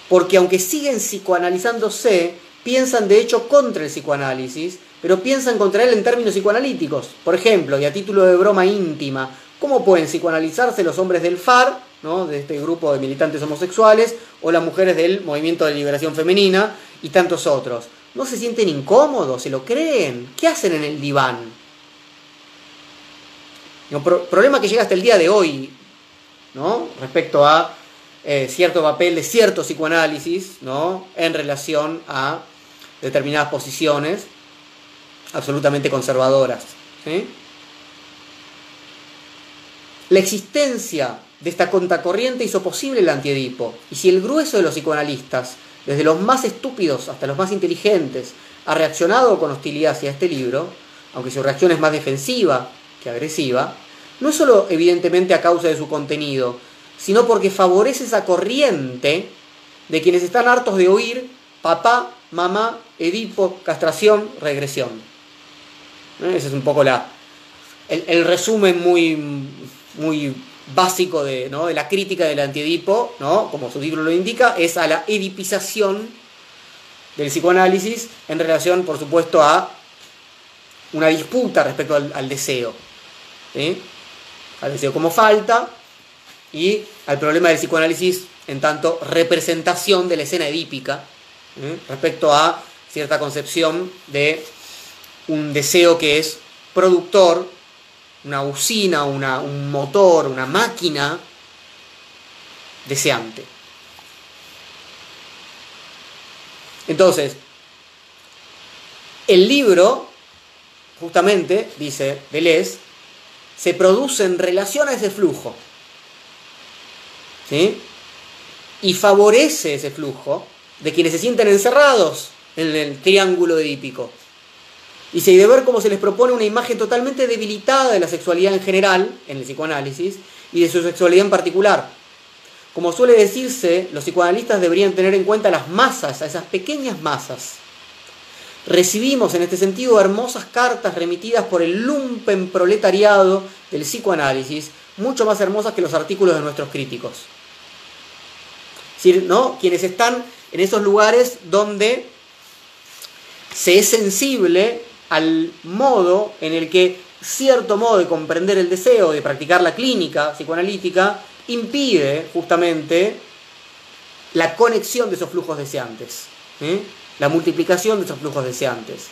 porque aunque siguen psicoanalizándose, piensan de hecho contra el psicoanálisis, pero piensan contra él en términos psicoanalíticos. Por ejemplo, y a título de broma íntima, ¿cómo pueden psicoanalizarse los hombres del FAR, ¿no? de este grupo de militantes homosexuales, o las mujeres del Movimiento de Liberación Femenina, y tantos otros? ¿No se sienten incómodos? ¿Se lo creen? ¿Qué hacen en el diván? Problema que llega hasta el día de hoy, ¿no? Respecto a eh, cierto papel de cierto psicoanálisis, ¿no? En relación a determinadas posiciones absolutamente conservadoras. La existencia de esta contracorriente hizo posible el antiedipo. Y si el grueso de los psicoanalistas, desde los más estúpidos hasta los más inteligentes, ha reaccionado con hostilidad hacia este libro, aunque su reacción es más defensiva agresiva, no es solo evidentemente a causa de su contenido, sino porque favorece esa corriente de quienes están hartos de oír papá, mamá, Edipo, castración, regresión. Ese es un poco la, el, resumen muy, muy básico de, de, la crítica del antiedipo, ¿no? como su título lo indica, es a la edipización del psicoanálisis en relación, por supuesto, a una disputa respecto al deseo al deseo como falta y al problema del psicoanálisis en tanto representación de la escena edípica respecto a cierta concepción de un deseo que es productor, una usina, una, un motor, una máquina deseante. Entonces, el libro, justamente, dice Deleuze, se produce en relación a ese flujo. ¿Sí? Y favorece ese flujo de quienes se sienten encerrados en el triángulo edípico. Y se de ver cómo se les propone una imagen totalmente debilitada de la sexualidad en general, en el psicoanálisis, y de su sexualidad en particular. Como suele decirse, los psicoanalistas deberían tener en cuenta las masas, a esas pequeñas masas. Recibimos en este sentido hermosas cartas remitidas por el lumpen proletariado del psicoanálisis, mucho más hermosas que los artículos de nuestros críticos. Quienes están en esos lugares donde se es sensible al modo en el que cierto modo de comprender el deseo, de practicar la clínica psicoanalítica, impide justamente la conexión de esos flujos deseantes, ¿eh? la multiplicación de esos flujos deseantes.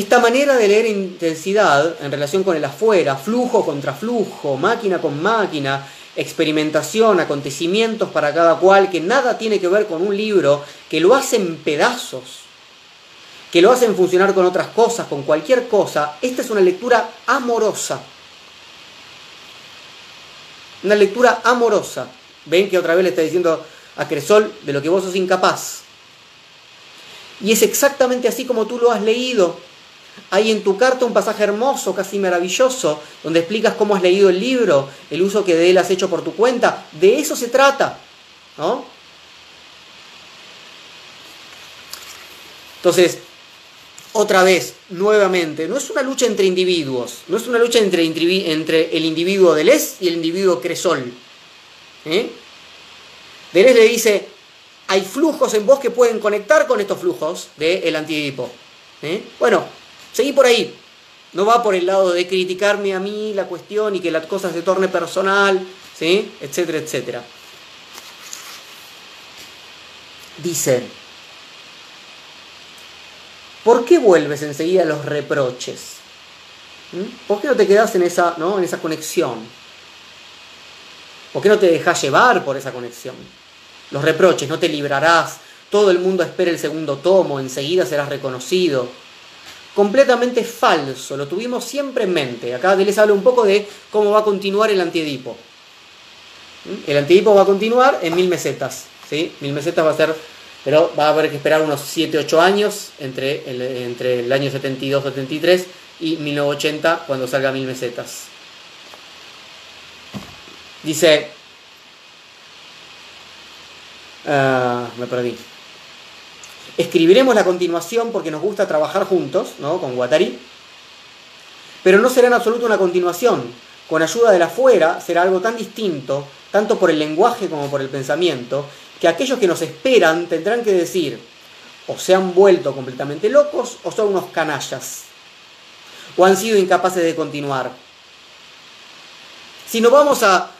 Esta manera de leer intensidad en relación con el afuera, flujo contra flujo, máquina con máquina, experimentación, acontecimientos para cada cual, que nada tiene que ver con un libro, que lo hacen pedazos, que lo hacen funcionar con otras cosas, con cualquier cosa, esta es una lectura amorosa. Una lectura amorosa. Ven que otra vez le está diciendo a Cresol de lo que vos sos incapaz. Y es exactamente así como tú lo has leído. Hay en tu carta un pasaje hermoso, casi maravilloso, donde explicas cómo has leído el libro, el uso que de él has hecho por tu cuenta. De eso se trata. ¿no? Entonces, otra vez, nuevamente, no es una lucha entre individuos, no es una lucha entre, el individuo de Les y el individuo Cresol. ¿eh? Deleuze le dice, hay flujos en vos que pueden conectar con estos flujos del el antidipo. ¿eh? Bueno, seguí por ahí. No va por el lado de criticarme a mí la cuestión y que la cosa se torne personal, ¿sí? etcétera, etcétera. Dice, ¿Por qué vuelves enseguida a los reproches? ¿Mm? ¿Por qué no te quedas en esa, ¿no? en esa conexión? ¿Por qué no te dejas llevar por esa conexión? Los reproches, no te librarás, todo el mundo espera el segundo tomo, enseguida serás reconocido. Completamente falso, lo tuvimos siempre en mente. Acá les habla un poco de cómo va a continuar el antiedipo. ¿Mm? El antiedipo va a continuar en mil mesetas. ¿sí? Mil mesetas va a ser pero va a haber que esperar unos 7-8 años entre el, entre el año 72-73 y 1980 cuando salga Mil Mesetas. Dice, ah, me perdí. Escribiremos la continuación porque nos gusta trabajar juntos, ¿no? Con Guattari. Pero no será en absoluto una continuación. Con ayuda de la fuera será algo tan distinto, tanto por el lenguaje como por el pensamiento, que aquellos que nos esperan tendrán que decir, o se han vuelto completamente locos o son unos canallas, o han sido incapaces de continuar. Si no vamos a,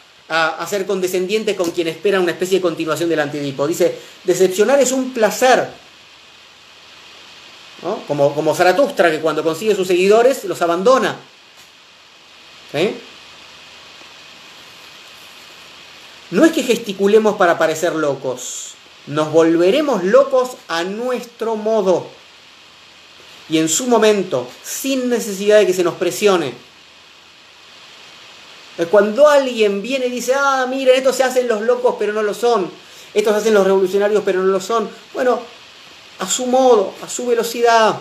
ser condescendientes con quien espera una especie de continuación del antidipo, dice, decepcionar es un placer. Como, como Zaratustra, que cuando consigue sus seguidores los abandona. No es que gesticulemos para parecer locos, nos volveremos locos a nuestro modo. Y en su momento, sin necesidad de que se nos presione. Cuando alguien viene y dice, ah, miren, estos se hacen los locos pero no lo son, estos se hacen los revolucionarios pero no lo son, bueno, a su modo, a su velocidad,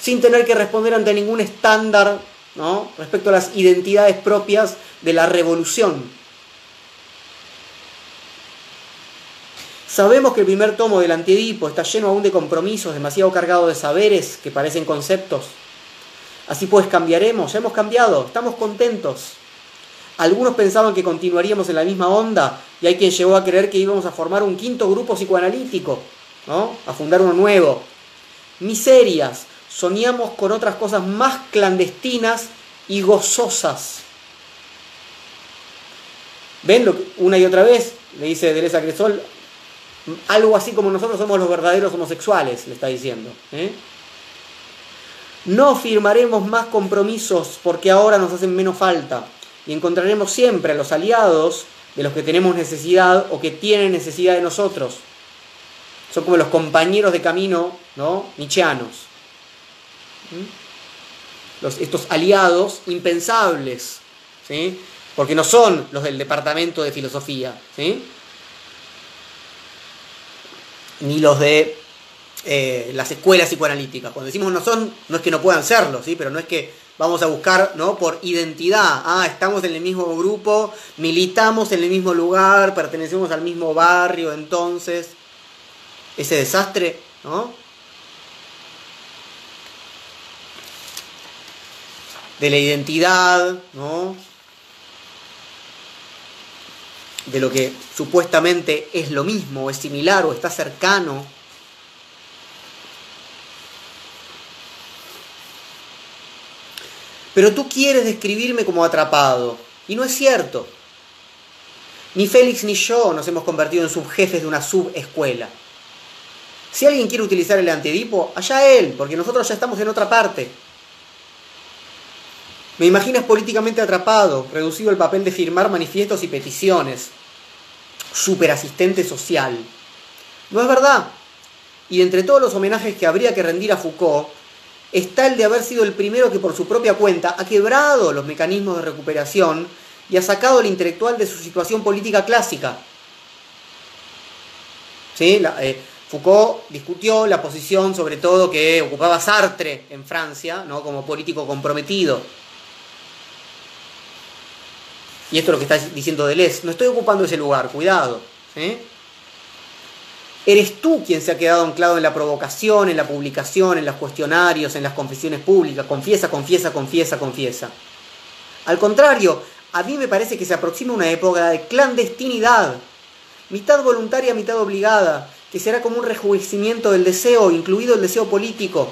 sin tener que responder ante ningún estándar ¿no? respecto a las identidades propias de la revolución. Sabemos que el primer tomo del Antiedipo está lleno aún de compromisos, demasiado cargado de saberes que parecen conceptos. Así pues cambiaremos, ya hemos cambiado, estamos contentos. Algunos pensaban que continuaríamos en la misma onda y hay quien llegó a creer que íbamos a formar un quinto grupo psicoanalítico, ¿no? A fundar uno nuevo. Miserias, soñamos con otras cosas más clandestinas y gozosas. ¿Ven lo una y otra vez? Le dice Teresa Cresol algo así como nosotros somos los verdaderos homosexuales, le está diciendo. ¿eh? No firmaremos más compromisos porque ahora nos hacen menos falta y encontraremos siempre a los aliados de los que tenemos necesidad o que tienen necesidad de nosotros. Son como los compañeros de camino, ¿no? Nietzscheanos. ¿Mm? Estos aliados impensables, ¿sí? Porque no son los del departamento de filosofía, ¿sí? Ni los de eh, las escuelas psicoanalíticas. Cuando decimos no son, no es que no puedan serlo, ¿sí? Pero no es que vamos a buscar, ¿no? Por identidad. Ah, estamos en el mismo grupo, militamos en el mismo lugar, pertenecemos al mismo barrio, entonces. Ese desastre, ¿no? De la identidad, ¿no? De lo que supuestamente es lo mismo, es similar, o está cercano. Pero tú quieres describirme como atrapado. Y no es cierto. Ni Félix ni yo nos hemos convertido en subjefes de una subescuela. Si alguien quiere utilizar el antiedipo, allá él, porque nosotros ya estamos en otra parte. Me imaginas políticamente atrapado, reducido al papel de firmar manifiestos y peticiones. Superasistente social. No es verdad. Y entre todos los homenajes que habría que rendir a Foucault, está el de haber sido el primero que por su propia cuenta ha quebrado los mecanismos de recuperación y ha sacado al intelectual de su situación política clásica. ¿Sí? Eh, Foucault discutió la posición, sobre todo, que ocupaba Sartre en Francia, ¿no? como político comprometido. Y esto es lo que está diciendo Deleuze. No estoy ocupando ese lugar, cuidado. ¿sí? Eres tú quien se ha quedado anclado en la provocación, en la publicación, en los cuestionarios, en las confesiones públicas. Confiesa, confiesa, confiesa, confiesa. Al contrario, a mí me parece que se aproxima una época de clandestinidad, mitad voluntaria, mitad obligada, que será como un rejuvenecimiento del deseo, incluido el deseo político.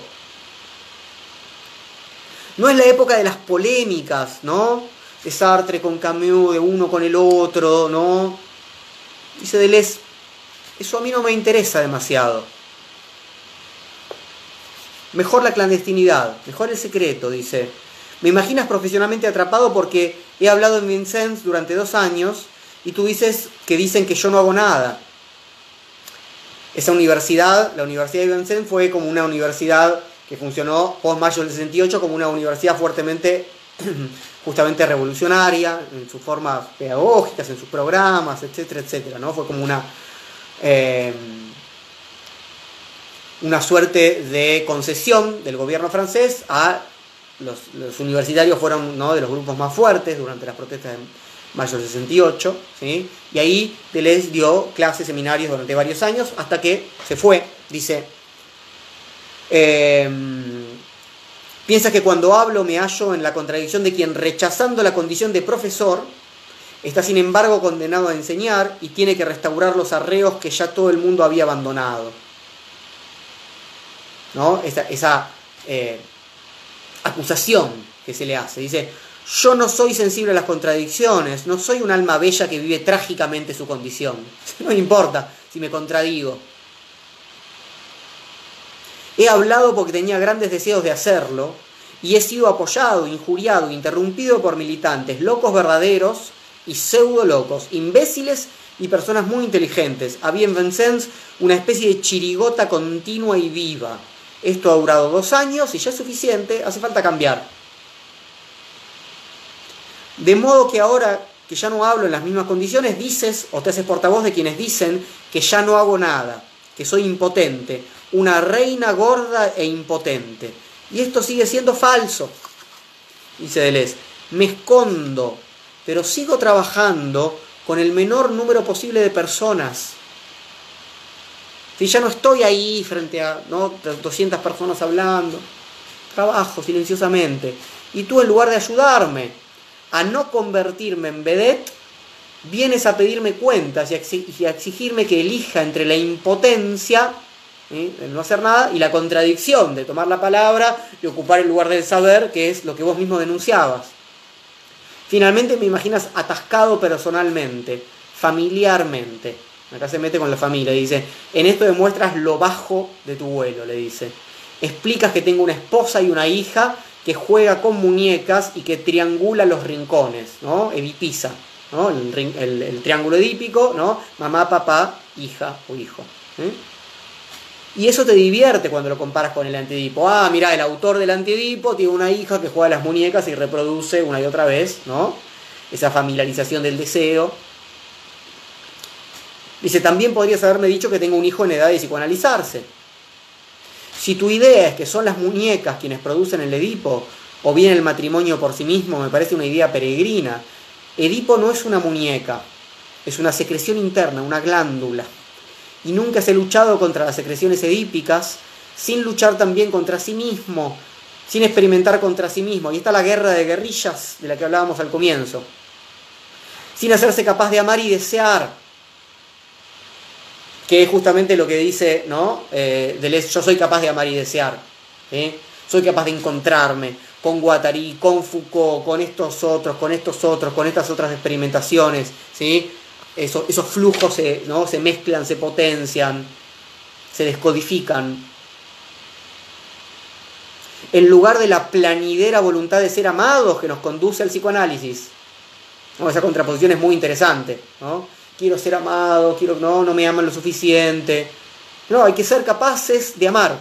No es la época de las polémicas, ¿no? De Sartre con Camus, de uno con el otro, ¿no? Dice Deleuze, eso a mí no me interesa demasiado. Mejor la clandestinidad, mejor el secreto, dice. Me imaginas profesionalmente atrapado porque he hablado en Vincennes durante dos años y tú dices que dicen que yo no hago nada. Esa universidad, la Universidad de Vincennes, fue como una universidad que funcionó post mayo del 68 como una universidad fuertemente, justamente revolucionaria en sus formas pedagógicas, en sus programas, etcétera, etcétera. ¿no? Fue como una eh, una suerte de concesión del gobierno francés a los, universitarios fueron ¿no? de los grupos más fuertes durante las protestas mayo del 68, ¿sí? y ahí Deleuze dio clases, seminarios durante varios años, hasta que se fue, dice, eh, piensa que cuando hablo me hallo en la contradicción de quien rechazando la condición de profesor, Está sin embargo condenado a enseñar y tiene que restaurar los arreos que ya todo el mundo había abandonado. ¿No? Esa, eh, acusación que se le hace. Dice, yo no soy sensible a las contradicciones, no soy un alma bella que vive trágicamente su condición. No me importa si me contradigo. He hablado porque tenía grandes deseos de hacerlo y he sido apoyado, injuriado, interrumpido por militantes, locos verdaderos, y pseudo locos, imbéciles y personas muy inteligentes. Había en Vincennes una especie de chirigota continua y viva. Esto ha durado dos años y ya es suficiente, hace falta cambiar. De modo que ahora que ya no hablo en las mismas condiciones, dices o te haces portavoz de quienes dicen que ya no hago nada, que soy impotente, una reina gorda e impotente. Y esto sigue siendo falso, dice Deleuze. Me escondo pero sigo trabajando con el menor número posible de personas. Si ya no estoy ahí frente a ¿no? 200 personas hablando, trabajo silenciosamente. Y tú en lugar de ayudarme a no convertirme en vedette, vienes a pedirme cuentas y a exigirme que elija entre la impotencia ¿eh? de no hacer nada y la contradicción de tomar la palabra y ocupar el lugar del saber, que es lo que vos mismo denunciabas. Finalmente me imaginas atascado personalmente, familiarmente. Acá se mete con la familia, dice, en esto demuestras lo bajo de tu vuelo, le dice. explicas que tengo una esposa y una hija que juega con muñecas y que triangula los rincones, ¿no? Edipiza, ¿no? El, triángulo edípico, ¿no? Mamá, papá, hija o hijo. ¿eh? Y eso te divierte cuando lo comparas con el antiedipo. Ah, mira, el autor del antiedipo tiene una hija que juega las muñecas y reproduce una y otra vez, ¿no? Esa familiarización del deseo. Dice, también podrías haberme dicho que tengo un hijo en edad de psicoanalizarse. Si tu idea es que son las muñecas quienes producen el Edipo, o bien el matrimonio por sí mismo, me parece una idea peregrina. Edipo no es una muñeca, es una secreción interna, una glándula. Y nunca se ha luchado contra las secreciones edípicas sin luchar también contra sí mismo, sin experimentar contra sí mismo. Ahí está la guerra de guerrillas de la que hablábamos al comienzo. Sin hacerse capaz de amar y desear, que es justamente lo que dice, ¿no? Eh, yo soy capaz de amar y desear. Soy capaz de encontrarme con Guattari, con Foucault, con estos otros, con estos otros, con estas otras experimentaciones. ¿sí? Eso, esos flujos se, ¿no? se mezclan, se potencian, se descodifican. En lugar de la planidera voluntad de ser amados que nos conduce al psicoanálisis. Esa contraposición es muy interesante. ¿no? Quiero ser amado, quiero, no, no me aman lo suficiente. No, hay que ser capaces de amar,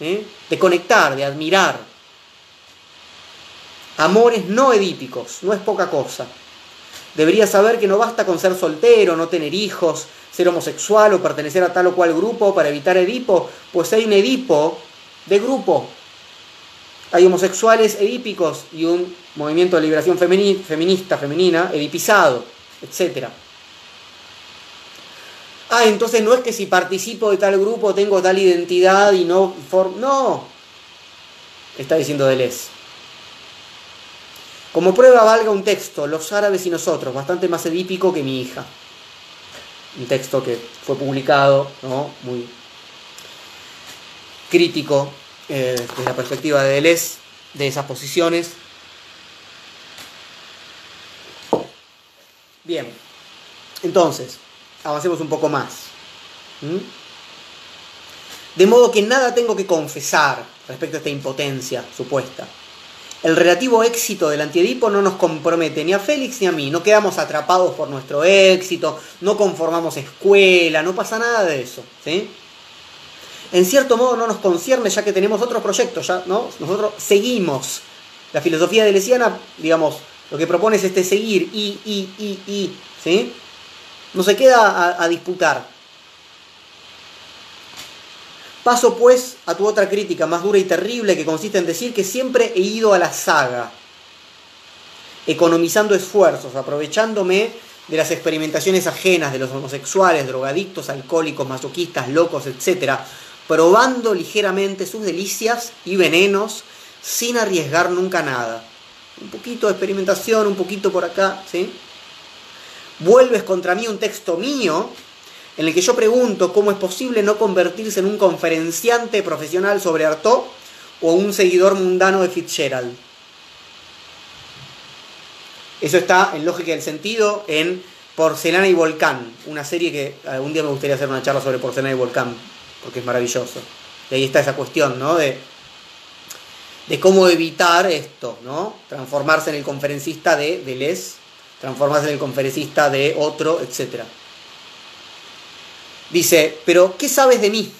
¿eh? de conectar, de admirar. Amores no edípicos, no es poca cosa. Deberías saber que no basta con ser soltero, no tener hijos, ser homosexual o pertenecer a tal o cual grupo para evitar Edipo, pues hay un Edipo de grupo. Hay homosexuales edípicos y un movimiento de liberación feminista, femenina, edipizado, etcétera ah, entonces no es que si participo de tal grupo tengo tal identidad y no... No, está diciendo Deleuze. Como prueba valga un texto, Los árabes y nosotros, bastante más edípico que mi hija. Un texto que fue publicado, ¿no? Muy crítico eh, desde la perspectiva de Deleuze, de esas posiciones. Bien, entonces, avancemos un poco más. ¿Mm? De modo que nada tengo que confesar respecto a esta impotencia supuesta. El relativo éxito del antiedipo no nos compromete ni a Félix ni a mí. No quedamos atrapados por nuestro éxito, no conformamos escuela, no pasa nada de eso. En cierto modo no nos concierne ya que tenemos otros proyectos, ya, ¿no? Nosotros seguimos. La filosofía de Lesiana, digamos, lo que propone es este seguir, y, y, y, y, ¿sí? No se queda a, disputar. Paso pues a tu otra crítica más dura y terrible que consiste en decir que siempre he ido a la saga, economizando esfuerzos, aprovechándome de las experimentaciones ajenas de los homosexuales, drogadictos, alcohólicos, masoquistas, locos, etc., probando ligeramente sus delicias y venenos sin arriesgar nunca nada. Un poquito de experimentación, un poquito por acá, ¿sí? Vuelves contra mí un texto mío en el que yo pregunto cómo es posible no convertirse en un conferenciante profesional sobre Artaud o un seguidor mundano de Fitzgerald. Eso está en Lógica del Sentido en Porcelana y Volcán, una serie que algún día me gustaría hacer una charla sobre Porcelana y Volcán, porque es maravilloso. Y ahí está esa cuestión, ¿no? De, de cómo evitar esto, ¿no? Transformarse en el conferencista de Deleuze transformarse en el conferencista de otro, etc. Dice, pero ¿qué sabes de mí?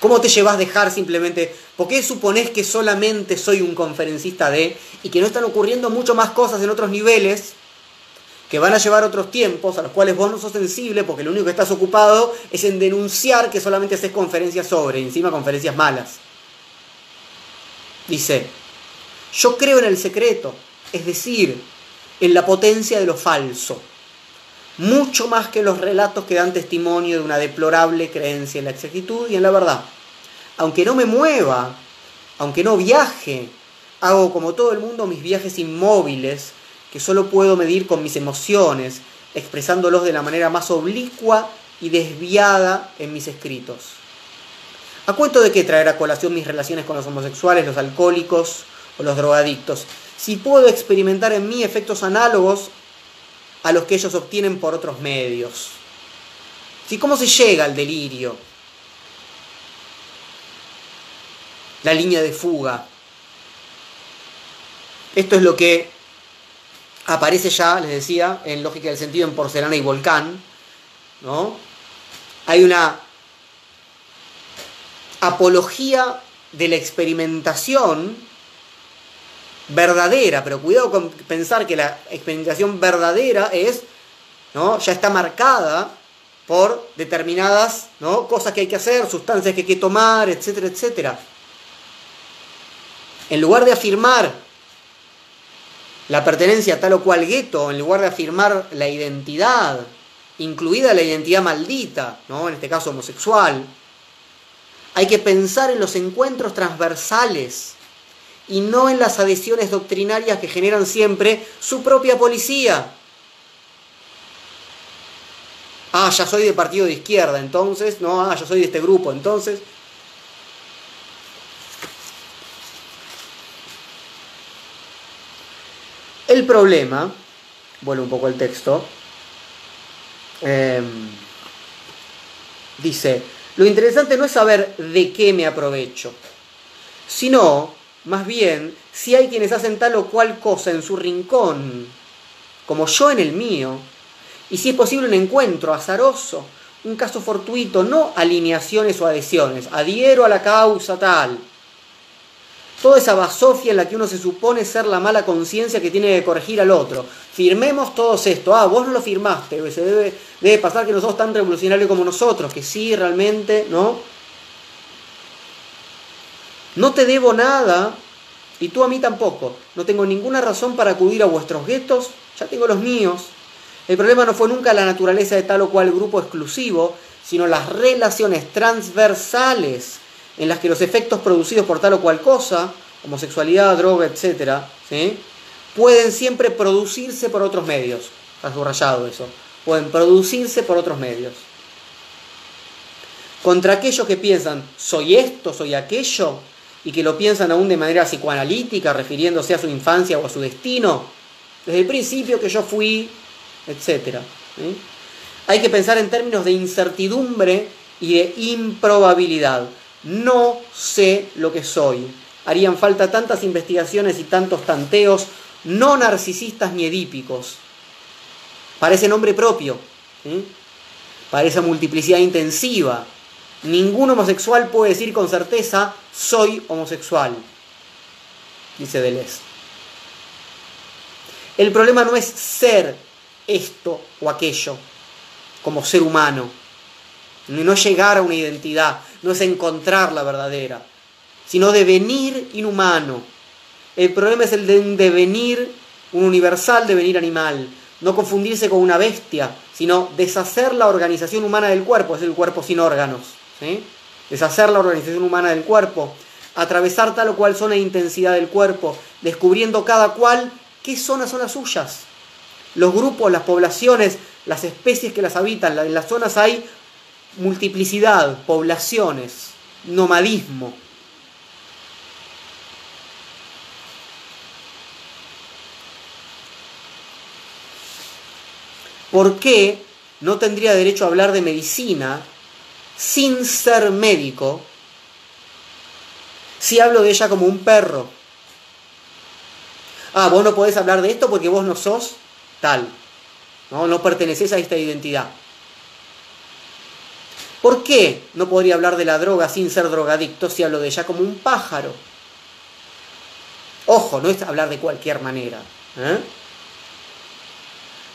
¿Cómo te llevas a dejar simplemente? ¿Por qué supones que solamente soy un conferencista de y que no están ocurriendo mucho más cosas en otros niveles que van a llevar otros tiempos a los cuales vos no sos sensible porque lo único que estás ocupado es en denunciar que solamente haces conferencias sobre, encima conferencias malas? Dice, yo creo en el secreto, es decir, en la potencia de lo falso, mucho más que los relatos que dan testimonio de una deplorable creencia en la exactitud y en la verdad. Aunque no me mueva, aunque no viaje, hago como todo el mundo mis viajes inmóviles, que solo puedo medir con mis emociones, expresándolos de la manera más oblicua y desviada en mis escritos. ¿A cuento de qué traer a colación mis relaciones con los homosexuales, los alcohólicos, o los drogadictos, si puedo experimentar en mí efectos análogos a los que ellos obtienen por otros medios. ¿Sí? ¿Cómo se llega al delirio? la línea de fuga. Esto es lo que aparece ya, les decía, en lógica del sentido en porcelana y volcán. ¿no? Hay una apología de la experimentación verdadera, pero cuidado con pensar que la experimentación verdadera es, ¿no? ya está marcada por determinadas ¿no? cosas que hay que hacer, sustancias que hay que tomar, etcétera, etcétera. En lugar de afirmar la pertenencia a tal o cual gueto, en lugar de afirmar la identidad, incluida la identidad maldita, ¿no? en este caso homosexual, hay que pensar en los encuentros transversales y no en las adhesiones doctrinarias que generan siempre su propia policía. Ah, ya soy de partido de izquierda, entonces, no, ah, yo soy de este grupo, entonces. El problema, vuelvo un poco al texto, em, dice, lo interesante no es saber de qué me aprovecho, sino, más bien, si hay quienes hacen tal o cual cosa en su rincón, como yo en el mío, y si es posible un encuentro azaroso, un caso fortuito, no alineaciones o adhesiones, adhiero a la causa tal. Toda esa basofia en la que uno se supone ser la mala conciencia que tiene que corregir al otro. Firmemos todos esto. Ah, vos no lo firmaste. Se debe, debe pasar que no sos tan revolucionario como nosotros, que sí, realmente, ¿no? No te debo nada y tú a mí tampoco. No tengo ninguna razón para acudir a vuestros guetos, ya tengo los míos. El problema no fue nunca la naturaleza de tal o cual grupo exclusivo, sino las relaciones transversales en las que los efectos producidos por tal o cual cosa, homosexualidad, droga, etc., ¿sí? pueden siempre producirse por otros medios. Está subrayado eso. Pueden producirse por otros medios. Contra aquellos que piensan, soy esto, soy aquello, y que lo piensan aún de manera psicoanalítica, refiriéndose a su infancia o a su destino, desde el principio que yo fui, etc. Hay que pensar en términos de incertidumbre y de improbabilidad. No sé lo que soy. Harían falta tantas investigaciones y tantos tanteos, no narcisistas ni edípicos, para ese nombre propio, para esa multiplicidad intensiva. Ningún homosexual puede decir con certeza, soy homosexual, dice Deleuze. El problema no es ser esto o aquello como ser humano, no llegar a una identidad, no es encontrar la verdadera, sino devenir inhumano. El problema es el de un devenir, un universal devenir animal. No confundirse con una bestia, sino deshacer la organización humana del cuerpo, es el cuerpo sin órganos. Deshacer la organización humana del cuerpo, atravesar tal o cual zona de intensidad del cuerpo, descubriendo cada cual qué zonas son las suyas. Los grupos, las poblaciones, las especies que las habitan, en las zonas hay multiplicidad, poblaciones, nomadismo. ¿Por qué no tendría derecho a hablar de medicina sin ser médico si hablo de ella como un perro? Ah, vos no podés hablar de esto porque vos no sos tal. No, no perteneces a esta identidad. ¿Por qué no podría hablar de la droga sin ser drogadicto si hablo de ella como un pájaro? Ojo, no es hablar de cualquier manera. ¿eh?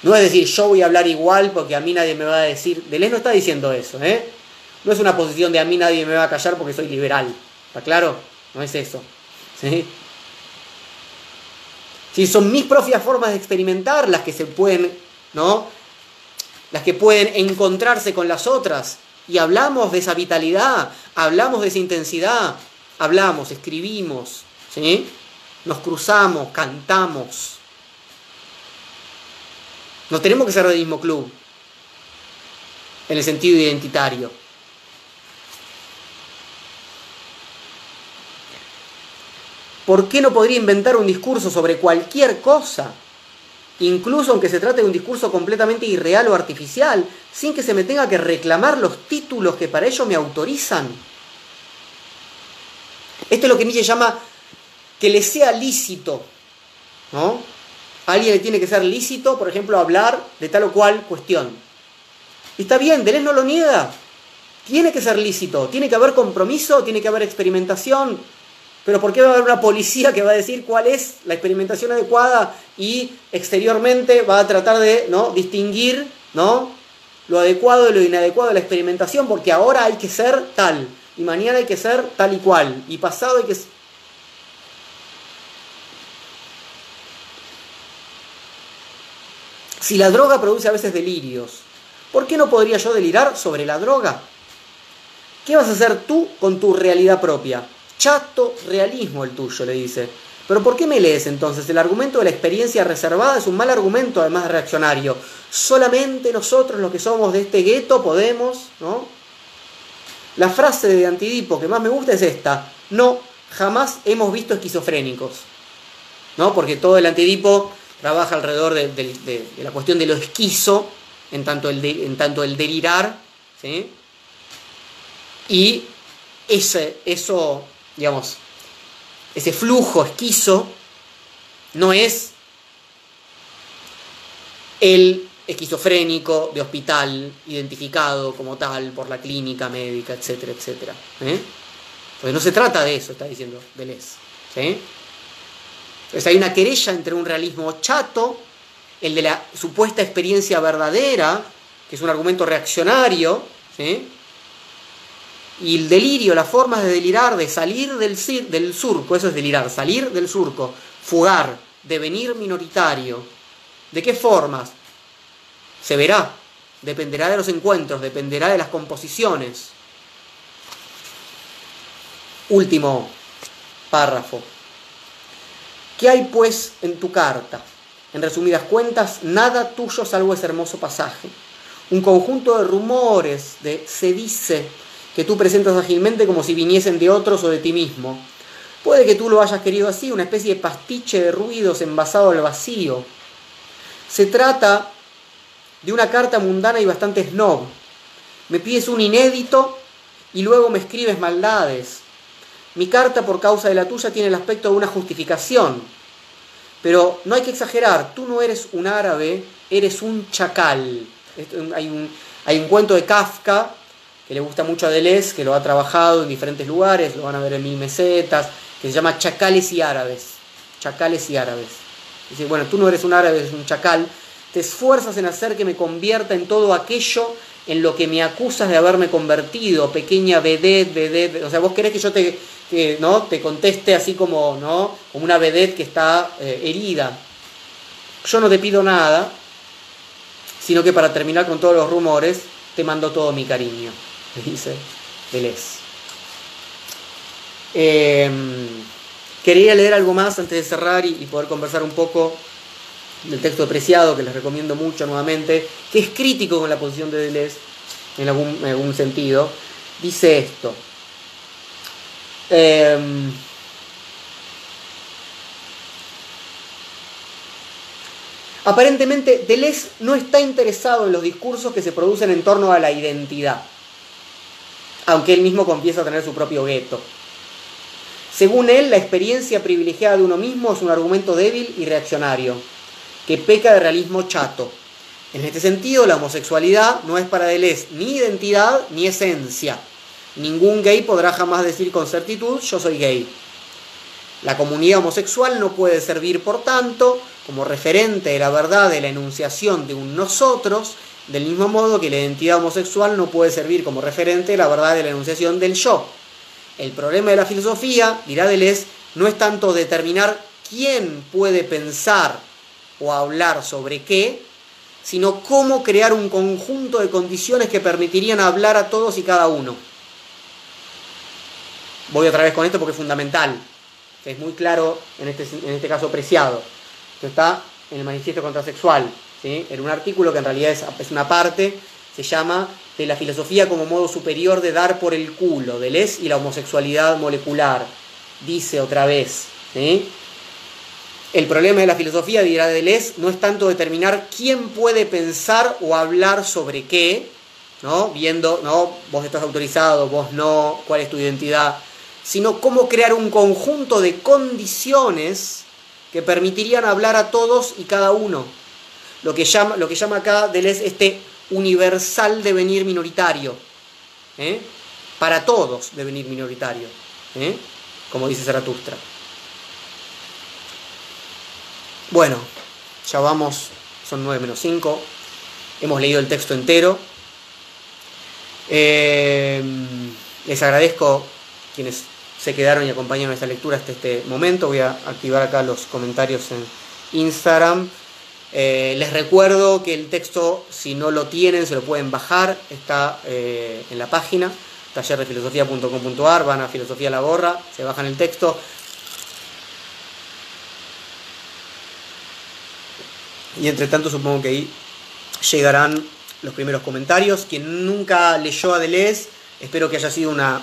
No es decir, yo voy a hablar igual porque a mí nadie me va a decir. Deleuze no está diciendo eso. ¿eh? No es una posición de a mí nadie me va a callar porque soy liberal. ¿Está claro? No es eso. ¿sí? Son mis propias formas de experimentar las que se pueden, ¿no? Las que pueden encontrarse con las otras y hablamos de esa vitalidad, hablamos de esa intensidad, hablamos, escribimos, ¿sí? nos cruzamos, cantamos. No tenemos que ser del mismo club, en el sentido identitario. ¿Por qué no podría inventar un discurso sobre cualquier cosa incluso aunque se trate de un discurso completamente irreal o artificial, sin que se me tenga que reclamar los títulos que para ello me autorizan. Esto es lo que Nietzsche llama que le sea lícito, ¿no? A alguien le tiene que ser lícito, por ejemplo, hablar de tal o cual cuestión. Y está bien, Deleuze no lo niega. Tiene que ser lícito, tiene que haber compromiso, tiene que haber experimentación. Pero ¿por qué va a haber una policía que va a decir cuál es la experimentación adecuada y exteriormente va a tratar de ¿no? distinguir ¿no? lo adecuado de lo inadecuado de la experimentación? Porque ahora hay que ser tal, y mañana hay que ser tal y cual, y pasado hay que Si la droga produce a veces delirios, ¿por qué no podría yo delirar sobre la droga? ¿Qué vas a hacer tú con tu realidad propia? Chato realismo el tuyo, le dice. Pero ¿por qué me lees entonces? El argumento de la experiencia reservada es un mal argumento, además reaccionario. Solamente nosotros, los que somos de este gueto, podemos, ¿no? La frase de Antidipo que más me gusta es esta. No, jamás hemos visto esquizofrénicos. ¿No? Porque todo el Antidipo trabaja alrededor de, la cuestión de lo esquizo, en tanto el, en tanto el delirar, ¿sí? y ese, eso, digamos, ese flujo esquizo no es el esquizofrénico de hospital identificado como tal por la clínica médica, etcétera, etcétera. ¿eh? Pues no se trata de eso, está diciendo Deleuze. ¿sí? Entonces hay una querella entre un realismo chato, el de la supuesta experiencia verdadera, que es un argumento reaccionario, y el delirio, las formas de delirar, de salir del, del surco, eso es delirar, salir del surco, fugar, devenir minoritario. ¿De qué formas? Se verá, dependerá de los encuentros, dependerá de las composiciones. Último párrafo. ¿Qué hay pues en tu carta? En resumidas cuentas, nada tuyo salvo ese hermoso pasaje. Un conjunto de rumores, de se dice, que tú presentas ágilmente como si viniesen de otros o de ti mismo. Puede que tú lo hayas querido así, una especie de pastiche de ruidos envasado al vacío. Se trata de una carta mundana y bastante snob. Me pides un inédito y luego me escribes maldades. Mi carta, por causa de la tuya, tiene el aspecto de una justificación. Pero no hay que exagerar, tú no eres un árabe, eres un chacal. Hay un, hay cuento de Kafka que le gusta mucho a Deleuze, que lo ha trabajado en diferentes lugares, lo van a ver en mil mesetas, que se llama Chacales y Árabes. Chacales y Árabes. Dice, bueno, tú no eres un árabe, eres un chacal. Te esfuerzas en hacer que me convierta en todo aquello en lo que me acusas de haberme convertido, pequeña vedette, vedette. O sea, vos querés que yo te, ¿no? te conteste así como, ¿no? como una vedette que está eh, herida. Yo no te pido nada, sino que para terminar con todos los rumores, te mando todo mi cariño, dice Deleuze. Em, quería leer algo más antes de cerrar y, poder conversar un poco del texto apreciado, que les recomiendo mucho nuevamente, que es crítico con la posición de Deleuze en algún, sentido. Dice esto. Em, Aparentemente, Deleuze no está interesado en los discursos que se producen en torno a la identidad, aunque él mismo confiesa tener su propio gueto. Según él, la experiencia privilegiada de uno mismo es un argumento débil y reaccionario, que peca de realismo chato. En este sentido, la homosexualidad no es para Deleuze ni identidad ni esencia. Ningún gay podrá jamás decir con certitud yo soy gay. La comunidad homosexual no puede servir, por tanto, como referente de la verdad de la enunciación de un nosotros, del mismo modo que la identidad homosexual no puede servir como referente la verdad de la enunciación del yo. El problema de la filosofía, dirá Deleuze, no es tanto determinar quién puede pensar o hablar sobre qué, sino cómo crear un conjunto de condiciones que permitirían hablar a todos y cada uno. Voy otra vez con esto porque es fundamental, es muy claro en este, en este caso preciado que está en el manifiesto contrasexual, en un artículo que en realidad es, una parte, se llama de la filosofía como modo superior de dar por el culo, del es y la homosexualidad molecular. Dice otra vez. El problema de la filosofía, dirá Deleuze, no es tanto determinar quién puede pensar o hablar sobre qué, ¿no? Viendo, ¿no? Vos estás autorizado, vos no, cuál es tu identidad, sino cómo crear un conjunto de condiciones que permitirían hablar a todos y cada uno. Lo que llama, lo que llama acá Deleuze este universal devenir minoritario. ¿eh? Para todos devenir minoritario. ¿eh? Como dice Zaratustra. Bueno, ya vamos, son 9 menos 5. Hemos leído el texto entero. Eh, les agradezco quienes se quedaron y acompañaron esta lectura hasta este momento. Voy a activar acá los comentarios en Instagram. Eh, les recuerdo que el texto, si no lo tienen, se lo pueden bajar. Está eh, en la página tallerdefilosofía.com.ar. Van a Filosofía la Gorra, se bajan el texto. Y entre tanto, supongo que ahí llegarán los primeros comentarios. Quien nunca leyó a Deleuze, espero que haya sido una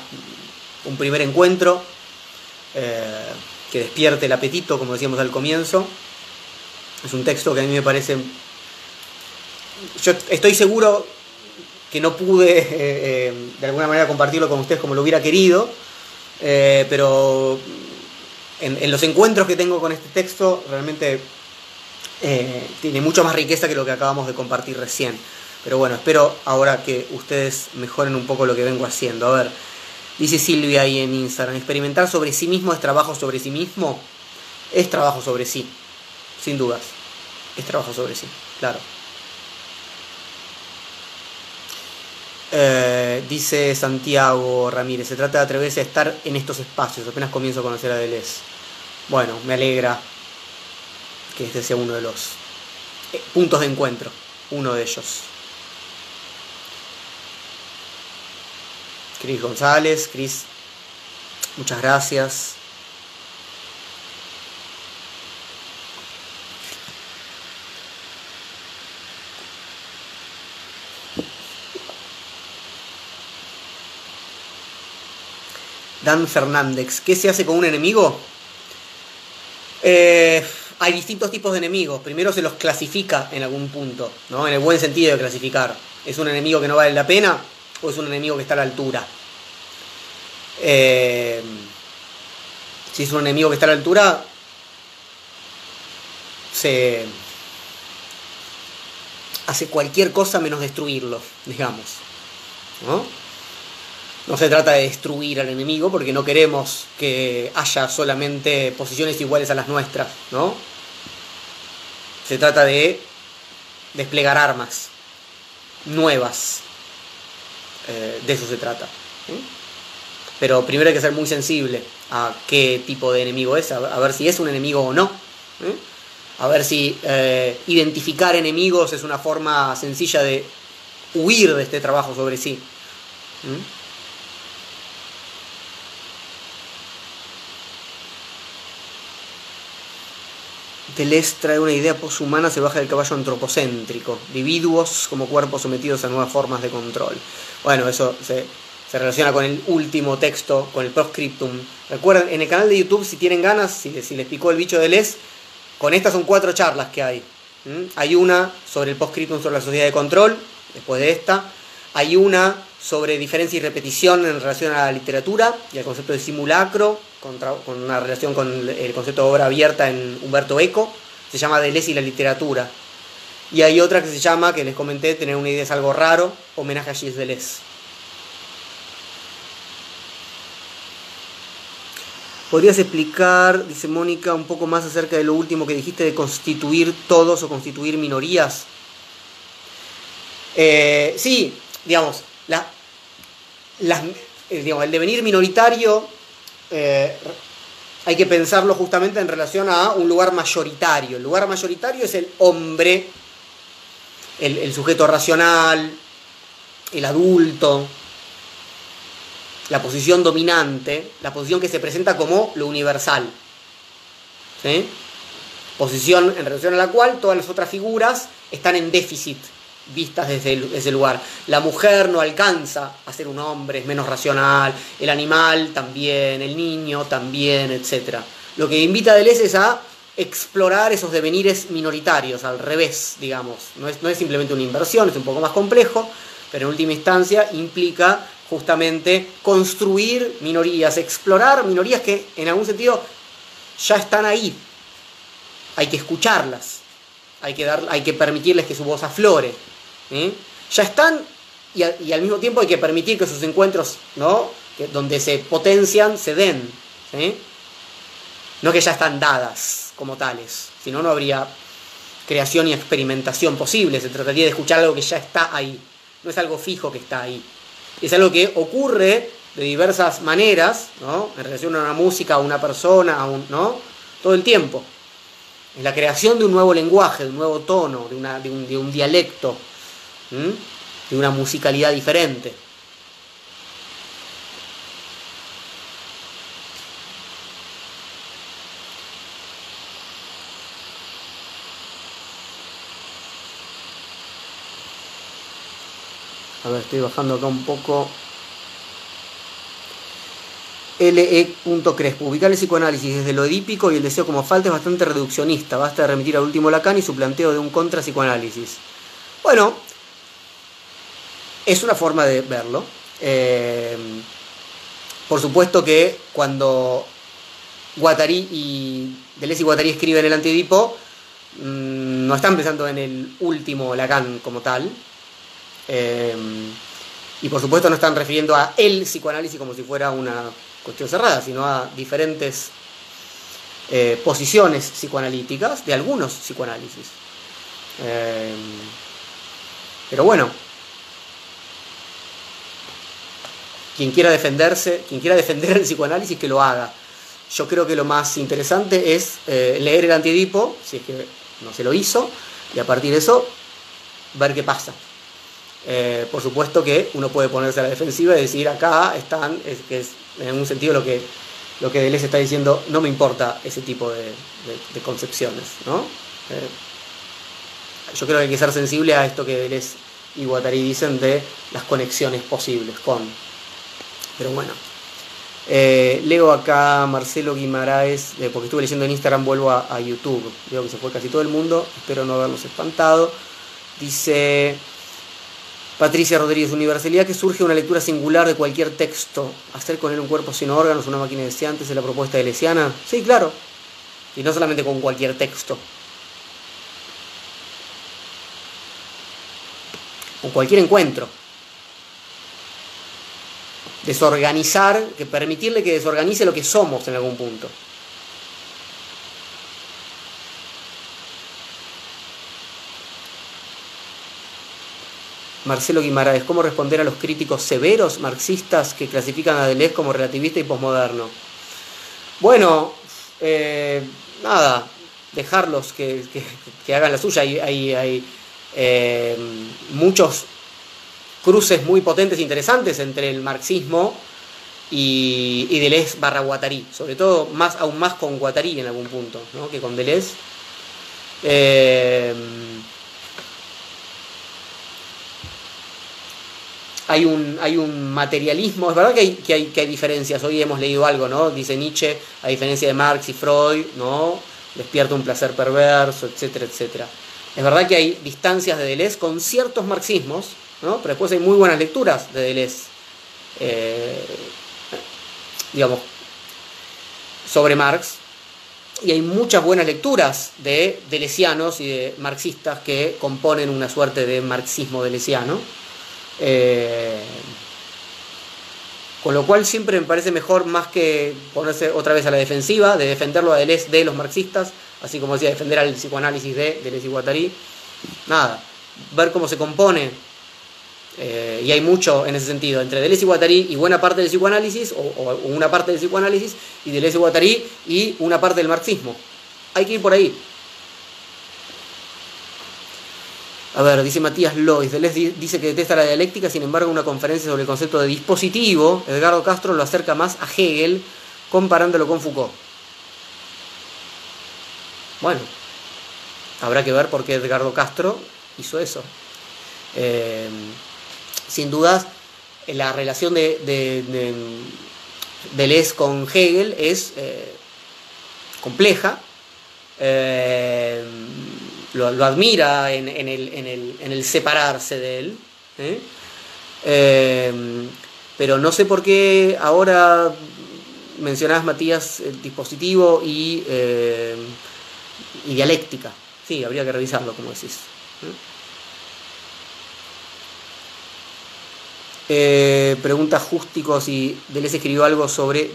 un primer encuentro eh, que despierte el apetito, como decíamos al comienzo. Es un texto que a mí me parece... Yo estoy seguro que no pude eh, eh, de alguna manera compartirlo con ustedes como lo hubiera querido, pero en, los encuentros que tengo con este texto realmente tiene mucho más riqueza que lo que acabamos de compartir recién. Pero bueno, espero ahora que ustedes mejoren un poco lo que vengo haciendo. A ver, Dice Silvia ahí en Instagram, experimentar sobre sí mismo es trabajo sobre sí mismo. Es trabajo sobre sí, sin dudas. Es trabajo sobre sí, claro. Eh, dice Santiago Ramírez, se trata de atreverse a estar en estos espacios, apenas comienzo a conocer a Deleuze. Bueno, me alegra que este sea uno de los eh, puntos de encuentro, uno de ellos. Cris González, Cris, muchas gracias. Dan Fernández, ¿qué se hace con un enemigo? Eh, hay distintos tipos de enemigos. Primero se los clasifica en algún punto, ¿no? En el buen sentido de clasificar. ¿Es un enemigo que no vale la pena? o es un enemigo que está a la altura. Eh, si es un enemigo que está a la altura, se hace cualquier cosa menos destruirlo, digamos. ¿no? No se trata de destruir al enemigo porque no queremos que haya solamente posiciones iguales a las nuestras, ¿no? Se trata de desplegar armas nuevas, eh, de eso se trata. Pero primero hay que ser muy sensible a qué tipo de enemigo es, a, ver si es un enemigo o no. A ver si eh, identificar enemigos es una forma sencilla de huir de este trabajo sobre sí. Deleuze trae una idea poshumana, se baja del caballo antropocéntrico, individuos como cuerpos sometidos a nuevas formas de control. Bueno, eso se, relaciona con el último texto, con el proscriptum. Recuerden, en el canal de YouTube, si tienen ganas, si, les picó el bicho de Les, con estas son cuatro charlas que hay. Hay una sobre el proscriptum sobre la sociedad de control, después de esta. Hay una sobre diferencia y repetición en relación a la literatura y al concepto de simulacro, con una relación con el concepto de obra abierta en Humberto Eco, se llama Deleuze y la literatura. Y hay otra que se llama, que les comenté, tener una idea es algo raro, homenaje a Gilles Deleuze. ¿Podrías explicar, dice Mónica, un poco más acerca de lo último que dijiste de constituir todos o constituir minorías? Eh, sí, digamos, la, eh, digamos, el devenir minoritario eh, hay que pensarlo justamente en relación a un lugar mayoritario. El lugar mayoritario es el hombre, el, sujeto racional, el adulto, la posición dominante, la posición que se presenta como lo universal. Posición en relación a la cual todas las otras figuras están en déficit vistas desde ese lugar. La mujer no alcanza a ser un hombre, es menos racional, el animal también, el niño también, etc. Lo que invita Deleuze es a explorar esos devenires minoritarios, al revés, digamos. No es, no es simplemente una inversión, es un poco más complejo, pero en última instancia implica justamente construir minorías, explorar minorías que en algún sentido ya están ahí. Hay que escucharlas, hay que, dar, hay que permitirles que su voz aflore. ¿Eh? Ya están y, al mismo tiempo hay que permitir que sus encuentros, ¿no? donde se potencian, se den. No que ya están dadas como tales, si no, no habría creación y experimentación posible. Se trataría de escuchar algo que ya está ahí. No es algo fijo que está ahí. Es algo que ocurre de diversas maneras, ¿no? En relación a una música, a una persona, a un, ¿no? Todo el tiempo. Es la creación de un nuevo lenguaje, de un nuevo tono, de, una, de, un, dialecto, de una musicalidad diferente. A ver, estoy bajando acá un poco. LE.crespo. Ubicar el psicoanálisis desde lo edípico y el deseo como falta es bastante reduccionista. Basta de remitir al último Lacan y su planteo de un contra-psicoanálisis. Bueno, es una forma de verlo. Eh, por supuesto que cuando Guattari y Deleuze y Guattari escriben el antiedipo, mm, no están pensando en el último Lacan como tal, Em, y por supuesto no están refiriendo a el psicoanálisis como si fuera una cuestión cerrada, sino a diferentes eh, posiciones psicoanalíticas de algunos psicoanálisis. Pero bueno, quien quiera defenderse, quien quiera defender el psicoanálisis, que lo haga. Yo creo que lo más interesante es eh, leer el antidipo, si es que no se lo hizo, y a partir de eso ver qué pasa. Eh, por supuesto que uno puede ponerse a la defensiva y decir acá están, es, que es en un sentido lo que, lo que Deleuze está diciendo, no me importa ese tipo de, concepciones. ¿no? Eh, yo creo que hay que ser sensible a esto que Deleuze y Guattari dicen de las conexiones posibles con. Pero bueno. Eh, leo acá Marcelo Guimaraes, porque estuve leyendo en Instagram, vuelvo a, YouTube. Veo que se fue casi todo el mundo, espero no haberlos espantado. Dice, Patricia Rodríguez, universalidad que surge una lectura singular de cualquier texto. Hacer con él un cuerpo sin órganos, una máquina de antes es la propuesta de Lesiana. Sí, claro. Y no solamente con cualquier texto. Con cualquier encuentro. Desorganizar, que permitirle que desorganice lo que somos en algún punto. Marcelo Guimaraes, ¿cómo responder a los críticos severos marxistas que clasifican a Deleuze como relativista y posmoderno? Bueno, eh, nada, dejarlos que, hagan la suya. Hay, eh, muchos cruces muy potentes e interesantes entre el marxismo y, y Deleuze barra Guattari, sobre todo más, aún más con Guattari en algún punto ¿no? que con Deleuze. Eh, hay un, hay un materialismo, es verdad que hay, que hay, que, hay, diferencias, hoy hemos leído algo, ¿no? Dice Nietzsche, a diferencia de Marx y Freud, ¿no? Despierta un placer perverso, etcétera, etcétera. Es verdad que hay distancias de Deleuze con ciertos marxismos, ¿no? Pero después hay muy buenas lecturas de Deleuze, eh, digamos, sobre Marx, y hay muchas buenas lecturas de delesianos y de marxistas que componen una suerte de marxismo delesiano. Eh, con lo cual siempre me parece mejor más que ponerse otra vez a la defensiva, de defenderlo a Deleuze de los marxistas, así como decía, defender al psicoanálisis de Deleuze y Guattari. Nada, ver cómo se compone, eh, y hay mucho en ese sentido, entre Deleuze y Guattari y buena parte del psicoanálisis, o, una parte del psicoanálisis, y Deleuze y Guattari y una parte del marxismo. Hay que ir por ahí. A ver, dice Matías Lois, Deleuze dice que detesta la dialéctica, sin embargo, una conferencia sobre el concepto de dispositivo, Edgardo Castro lo acerca más a Hegel, comparándolo con Foucault. Bueno, habrá que ver por qué Edgardo Castro hizo eso. Eh, sin dudas, la relación de, de, Deleuze con Hegel es eh, compleja. Eh, lo, admira en, el, separarse de él. ¿eh? Pero no sé por qué ahora mencionabas, Matías, el dispositivo y, y dialéctica. Sí, habría que revisarlo, como decís. Eh, pregunta Justico si Deleuze escribió algo sobre,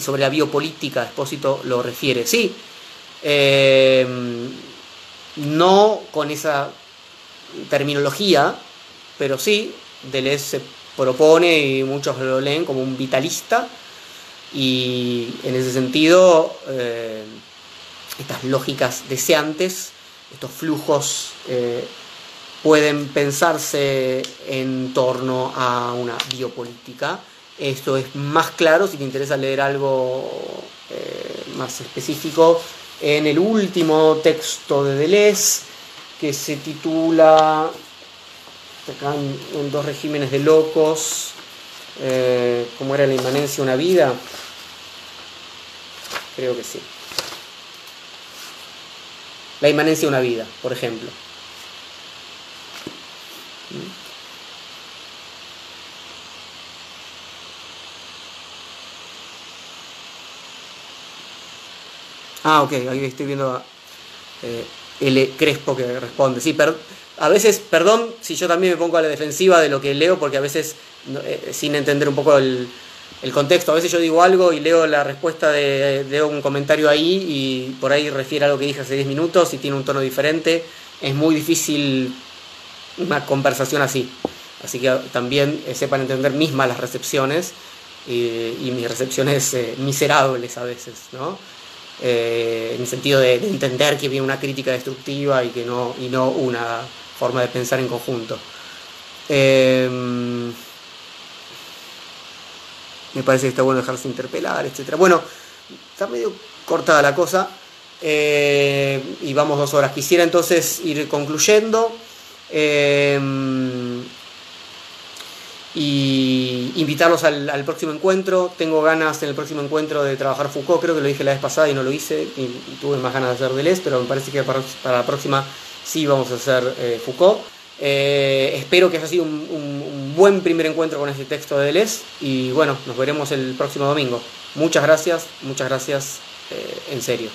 sobre la biopolítica, Expósito lo refiere. Sí, eh, no con esa terminología, pero sí, Deleuze se propone y muchos lo leen como un vitalista y en ese sentido eh, estas lógicas deseantes, estos flujos pueden pensarse en torno a una biopolítica. Esto es más claro si te interesa leer algo eh, más específico en el último texto de Deleuze que se titula acá en, dos regímenes de locos eh, ¿cómo era la inmanencia una vida? creo que sí la inmanencia una vida, por ejemplo Ah, ok, ahí estoy viendo a eh, L. Crespo que responde. Sí, pero a veces, perdón si yo también me pongo a la defensiva de lo que leo, porque a veces, eh, sin entender un poco el, contexto, a veces yo digo algo y leo la respuesta de, un comentario ahí y por ahí refiere a algo que dije hace 10 minutos y tiene un tono diferente. Es muy difícil una conversación así. Así que también eh, sepan entender mis malas recepciones y mis recepciones miserables a veces, ¿no? Eh, en el sentido de, entender que viene una crítica destructiva y, que no, y no una forma de pensar en conjunto. Em, me parece que está bueno dejarse interpelar, etc. Bueno, está medio cortada la cosa eh, y vamos dos horas. Quisiera entonces ir concluyendo. Em, y invitarlos al, próximo encuentro. Tengo ganas en el próximo encuentro de trabajar Foucault, creo que lo dije la vez pasada y no lo hice, y, tuve más ganas de hacer Deleuze, pero me parece que para, la próxima sí vamos a hacer eh, Foucault. Eh, espero que haya sido un, buen primer encuentro con este texto de Deleuze y bueno, nos veremos el próximo domingo. Muchas gracias, muchas gracias eh, en serio.